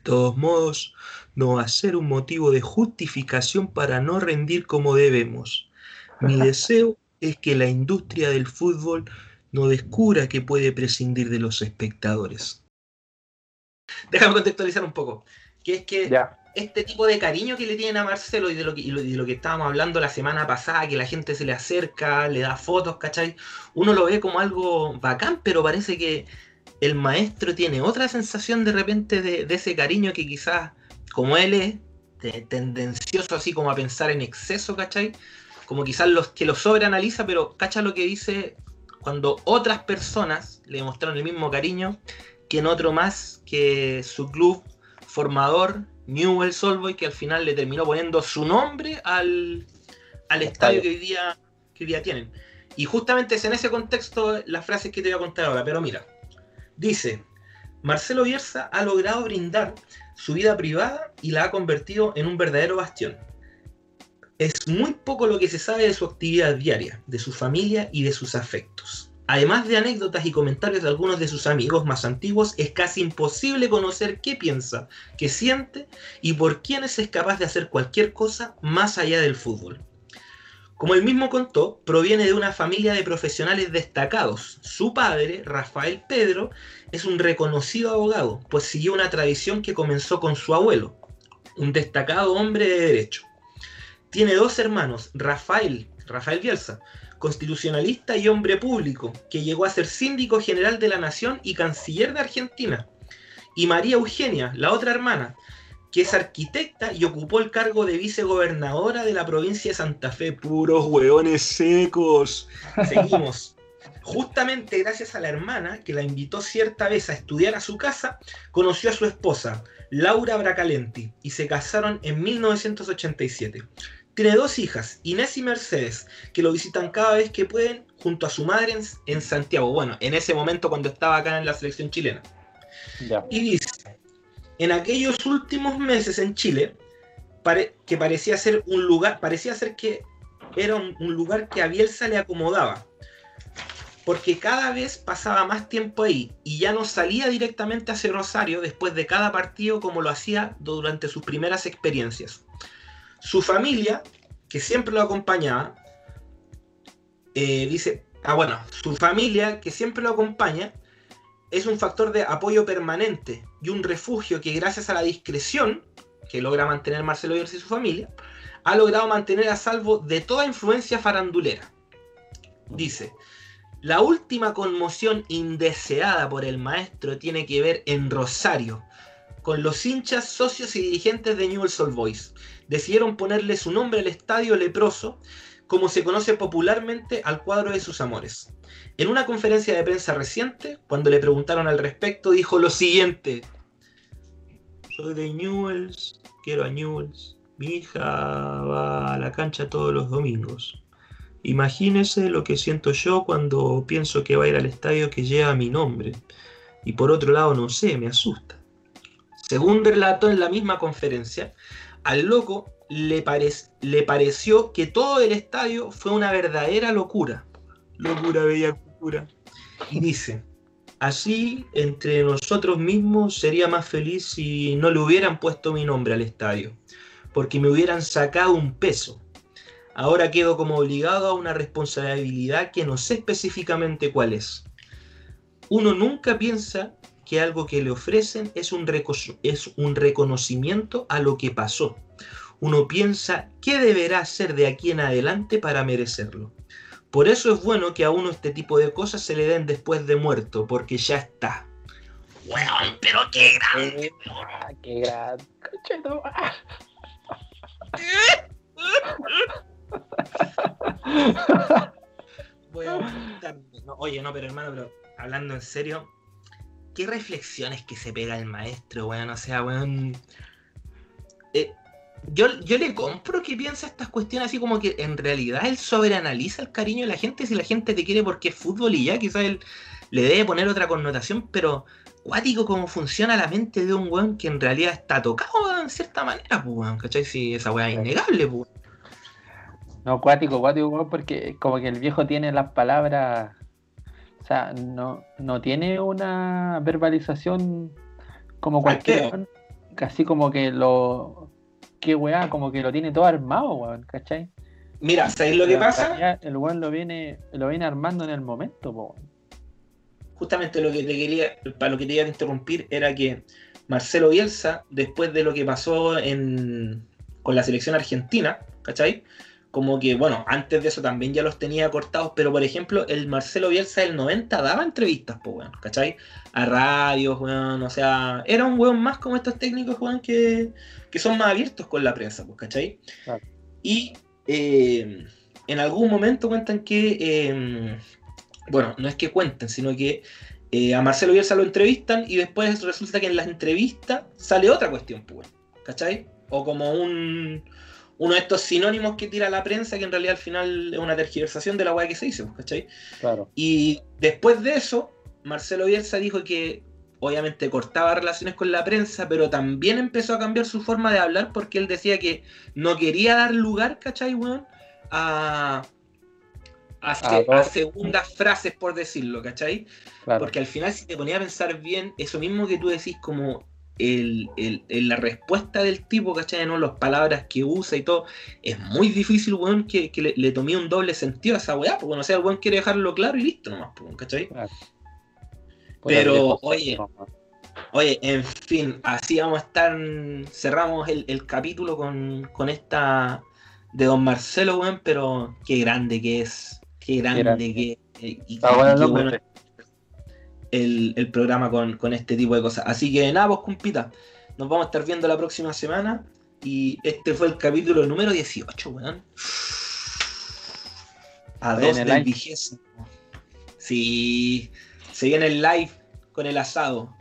Speaker 1: Todos modos, no va a ser un motivo de justificación para no rendir como debemos. Mi deseo es que la industria del fútbol no descubra que puede prescindir de los espectadores.
Speaker 2: déjame contextualizar un poco, que es que este tipo de cariño que le tienen a Marcelo y de lo que, y de lo que estábamos hablando la semana pasada, que la gente se le acerca, le da fotos, ¿cachai? Uno lo ve como algo bacán, pero parece que el maestro tiene otra sensación de repente de, de ese cariño que quizás, como él es, de- tendencioso así como a pensar en exceso, ¿cachai? Como quizás los que lo sobreanaliza, pero cacha lo que dice cuando otras personas le mostraron el mismo cariño que en otro más que su club formador, Newell Solboy, que al final le terminó poniendo su nombre al, al estadio
Speaker 3: Estadio.
Speaker 2: que hoy, día, que hoy día tienen. Y justamente es en ese contexto las frases que te voy a contar ahora. Pero mira, dice, Marcelo Bielsa ha logrado brindar su vida privada y la ha convertido en un verdadero bastión. Es muy poco lo que se sabe de su actividad diaria, de su familia y de sus afectos. Además de anécdotas y comentarios de algunos de sus amigos más antiguos, es casi imposible conocer qué piensa, qué siente y por quiénes es capaz de hacer cualquier cosa más allá del fútbol. Como él mismo contó, proviene de una familia de profesionales destacados. Su padre, Rafael Pedro, es un reconocido abogado, pues siguió una tradición que comenzó con su abuelo, un destacado hombre de derecho. Tiene dos hermanos, Rafael, Rafael Bielsa, constitucionalista y hombre público, que llegó a ser síndico general de la Nación y canciller de Argentina. Y María Eugenia, la otra hermana, que es arquitecta y ocupó el cargo de vicegobernadora de la provincia de Santa Fe.
Speaker 1: Puros hueones secos.
Speaker 2: Seguimos. Justamente gracias a la hermana, que la invitó cierta vez a estudiar a su casa, conoció a su esposa, Laura Bracalenti, y se casaron en 1987. Tiene dos hijas, Inés y Mercedes, que lo visitan cada vez que pueden junto a su madre en, en Santiago. Bueno, en ese momento cuando estaba acá en la selección chilena.
Speaker 3: Ya.
Speaker 2: Y dice, en aquellos últimos meses en Chile, que parecía ser un lugar, parecía ser que era un, un lugar que a Bielsa le acomodaba. Porque cada vez pasaba más tiempo ahí y ya no salía directamente hacia Rosario después de cada partido como lo hacía durante sus primeras experiencias. Su familia, que siempre lo acompañaba, eh, dice, ah bueno, su familia, que siempre lo acompaña, es un factor de apoyo permanente y un refugio que gracias a la discreción que logra mantener Marcelo Bielsa y su familia, ha logrado mantener a salvo de toda influencia farandulera. Dice, la última conmoción indeseada por el maestro tiene que ver en Rosario, con los hinchas, socios y dirigentes de Newell's Old Boys. Decidieron ponerle su nombre al estadio leproso, como se conoce popularmente al cuadro de sus amores. En una conferencia de prensa reciente, cuando le preguntaron al respecto, dijo lo siguiente. De Newells, quiero a Newells. Mi hija va a la cancha todos los domingos. Imagínese lo que siento yo cuando pienso que va a ir al estadio que lleva mi nombre. Y por otro lado, no sé, me asusta. Según relató en la misma conferencia, al loco le, parec- le pareció que todo el estadio fue una verdadera locura. Locura, bella locura. Y dice, así entre nosotros mismos sería más feliz si no le hubieran puesto mi nombre al estadio, porque me hubieran sacado un peso. Ahora quedo como obligado a una responsabilidad que no sé específicamente cuál es. Uno nunca piensa que algo que le ofrecen es un, es un reconocimiento a lo que pasó. Uno piensa qué deberá hacer de aquí en adelante para merecerlo. Por eso es bueno que a uno este tipo de cosas se le den después de muerto, porque ya está. Weón, pero qué grande.
Speaker 3: Ah, qué gran. Concheto, ah.
Speaker 2: Voy a. No, oye, no, pero hermano, pero hablando en serio, qué reflexiones que se pega el maestro, weón. O sea, weón. Eh, yo, yo le compro que piensa estas cuestiones así como que en realidad él sobreanaliza el cariño de la gente. Si la gente te quiere porque es fútbol y ya, quizás él le debe poner otra connotación, pero cuático cómo funciona la mente de un weón que en realidad está tocado weón, en cierta manera, pues, weón, ¿cachai? Si esa weá es innegable, pues.
Speaker 3: No, cuático, cuático, weón, porque como que el viejo tiene las palabras. O sea, no, no tiene una verbalización como cualquier. Weón, Así como que lo. Qué weá, como que lo tiene todo armado, weón, ¿cachai?
Speaker 2: Mira, ¿sabéis lo que pasa?
Speaker 3: El weón lo viene, lo viene armando en el momento, po, weón.
Speaker 2: justamente lo que te quería, para lo que te iba a interrumpir, era que Marcelo Bielsa, después de lo que pasó en, con la selección argentina, ¿cachai? Como que, bueno, antes de eso también ya los tenía cortados, pero por ejemplo, el Marcelo Bielsa del 90 daba entrevistas, pues, weón, ¿cachai? A radios, weón, o sea, era un weón más como estos técnicos, weón, que, que son más abiertos con la prensa, pues, ¿cachai? Y eh, en algún momento cuentan que, eh, bueno, no es que cuenten, sino que eh, a Marcelo Bielsa lo entrevistan y después resulta que en la entrevista sale otra cuestión, pues, ¿cachai? O como un uno de estos sinónimos que tira la prensa que en realidad al final es una tergiversación de la weá que se pues, ¿cachai?
Speaker 3: Claro.
Speaker 2: Y después de eso, Marcelo Bielsa dijo que obviamente cortaba relaciones con la prensa, pero también empezó a cambiar su forma de hablar porque él decía que no quería dar lugar, ¿cachai, weón? A, a, segundas frases, por decirlo, ¿cachai?
Speaker 3: Claro.
Speaker 2: Porque al final, si te ponía a pensar bien, eso mismo que tú decís, como el, el- el- la respuesta del tipo, ¿cachai? ¿no? Las palabras que usa y todo, es muy difícil, weón, que, que le, le tomé un doble sentido a esa weá, porque no sé, el weón quiere dejarlo claro y listo nomás, pues, ¿cachai? Pero, oye. Oye, en fin, así vamos a estar. Cerramos el, el capítulo con, con esta de Don Marcelo, weón, pero qué grande que es. Qué grande,
Speaker 3: grande.
Speaker 2: que y, y
Speaker 3: Está
Speaker 2: qué
Speaker 3: nombre.
Speaker 2: bueno el, el programa con, con este tipo de cosas. Así que nada, pues, compita. Nos vamos a estar viendo la próxima semana. Y este fue el capítulo número 18, weón. A
Speaker 3: Oye,
Speaker 2: dos del vigésimo. Sí, se viene el live con el asado.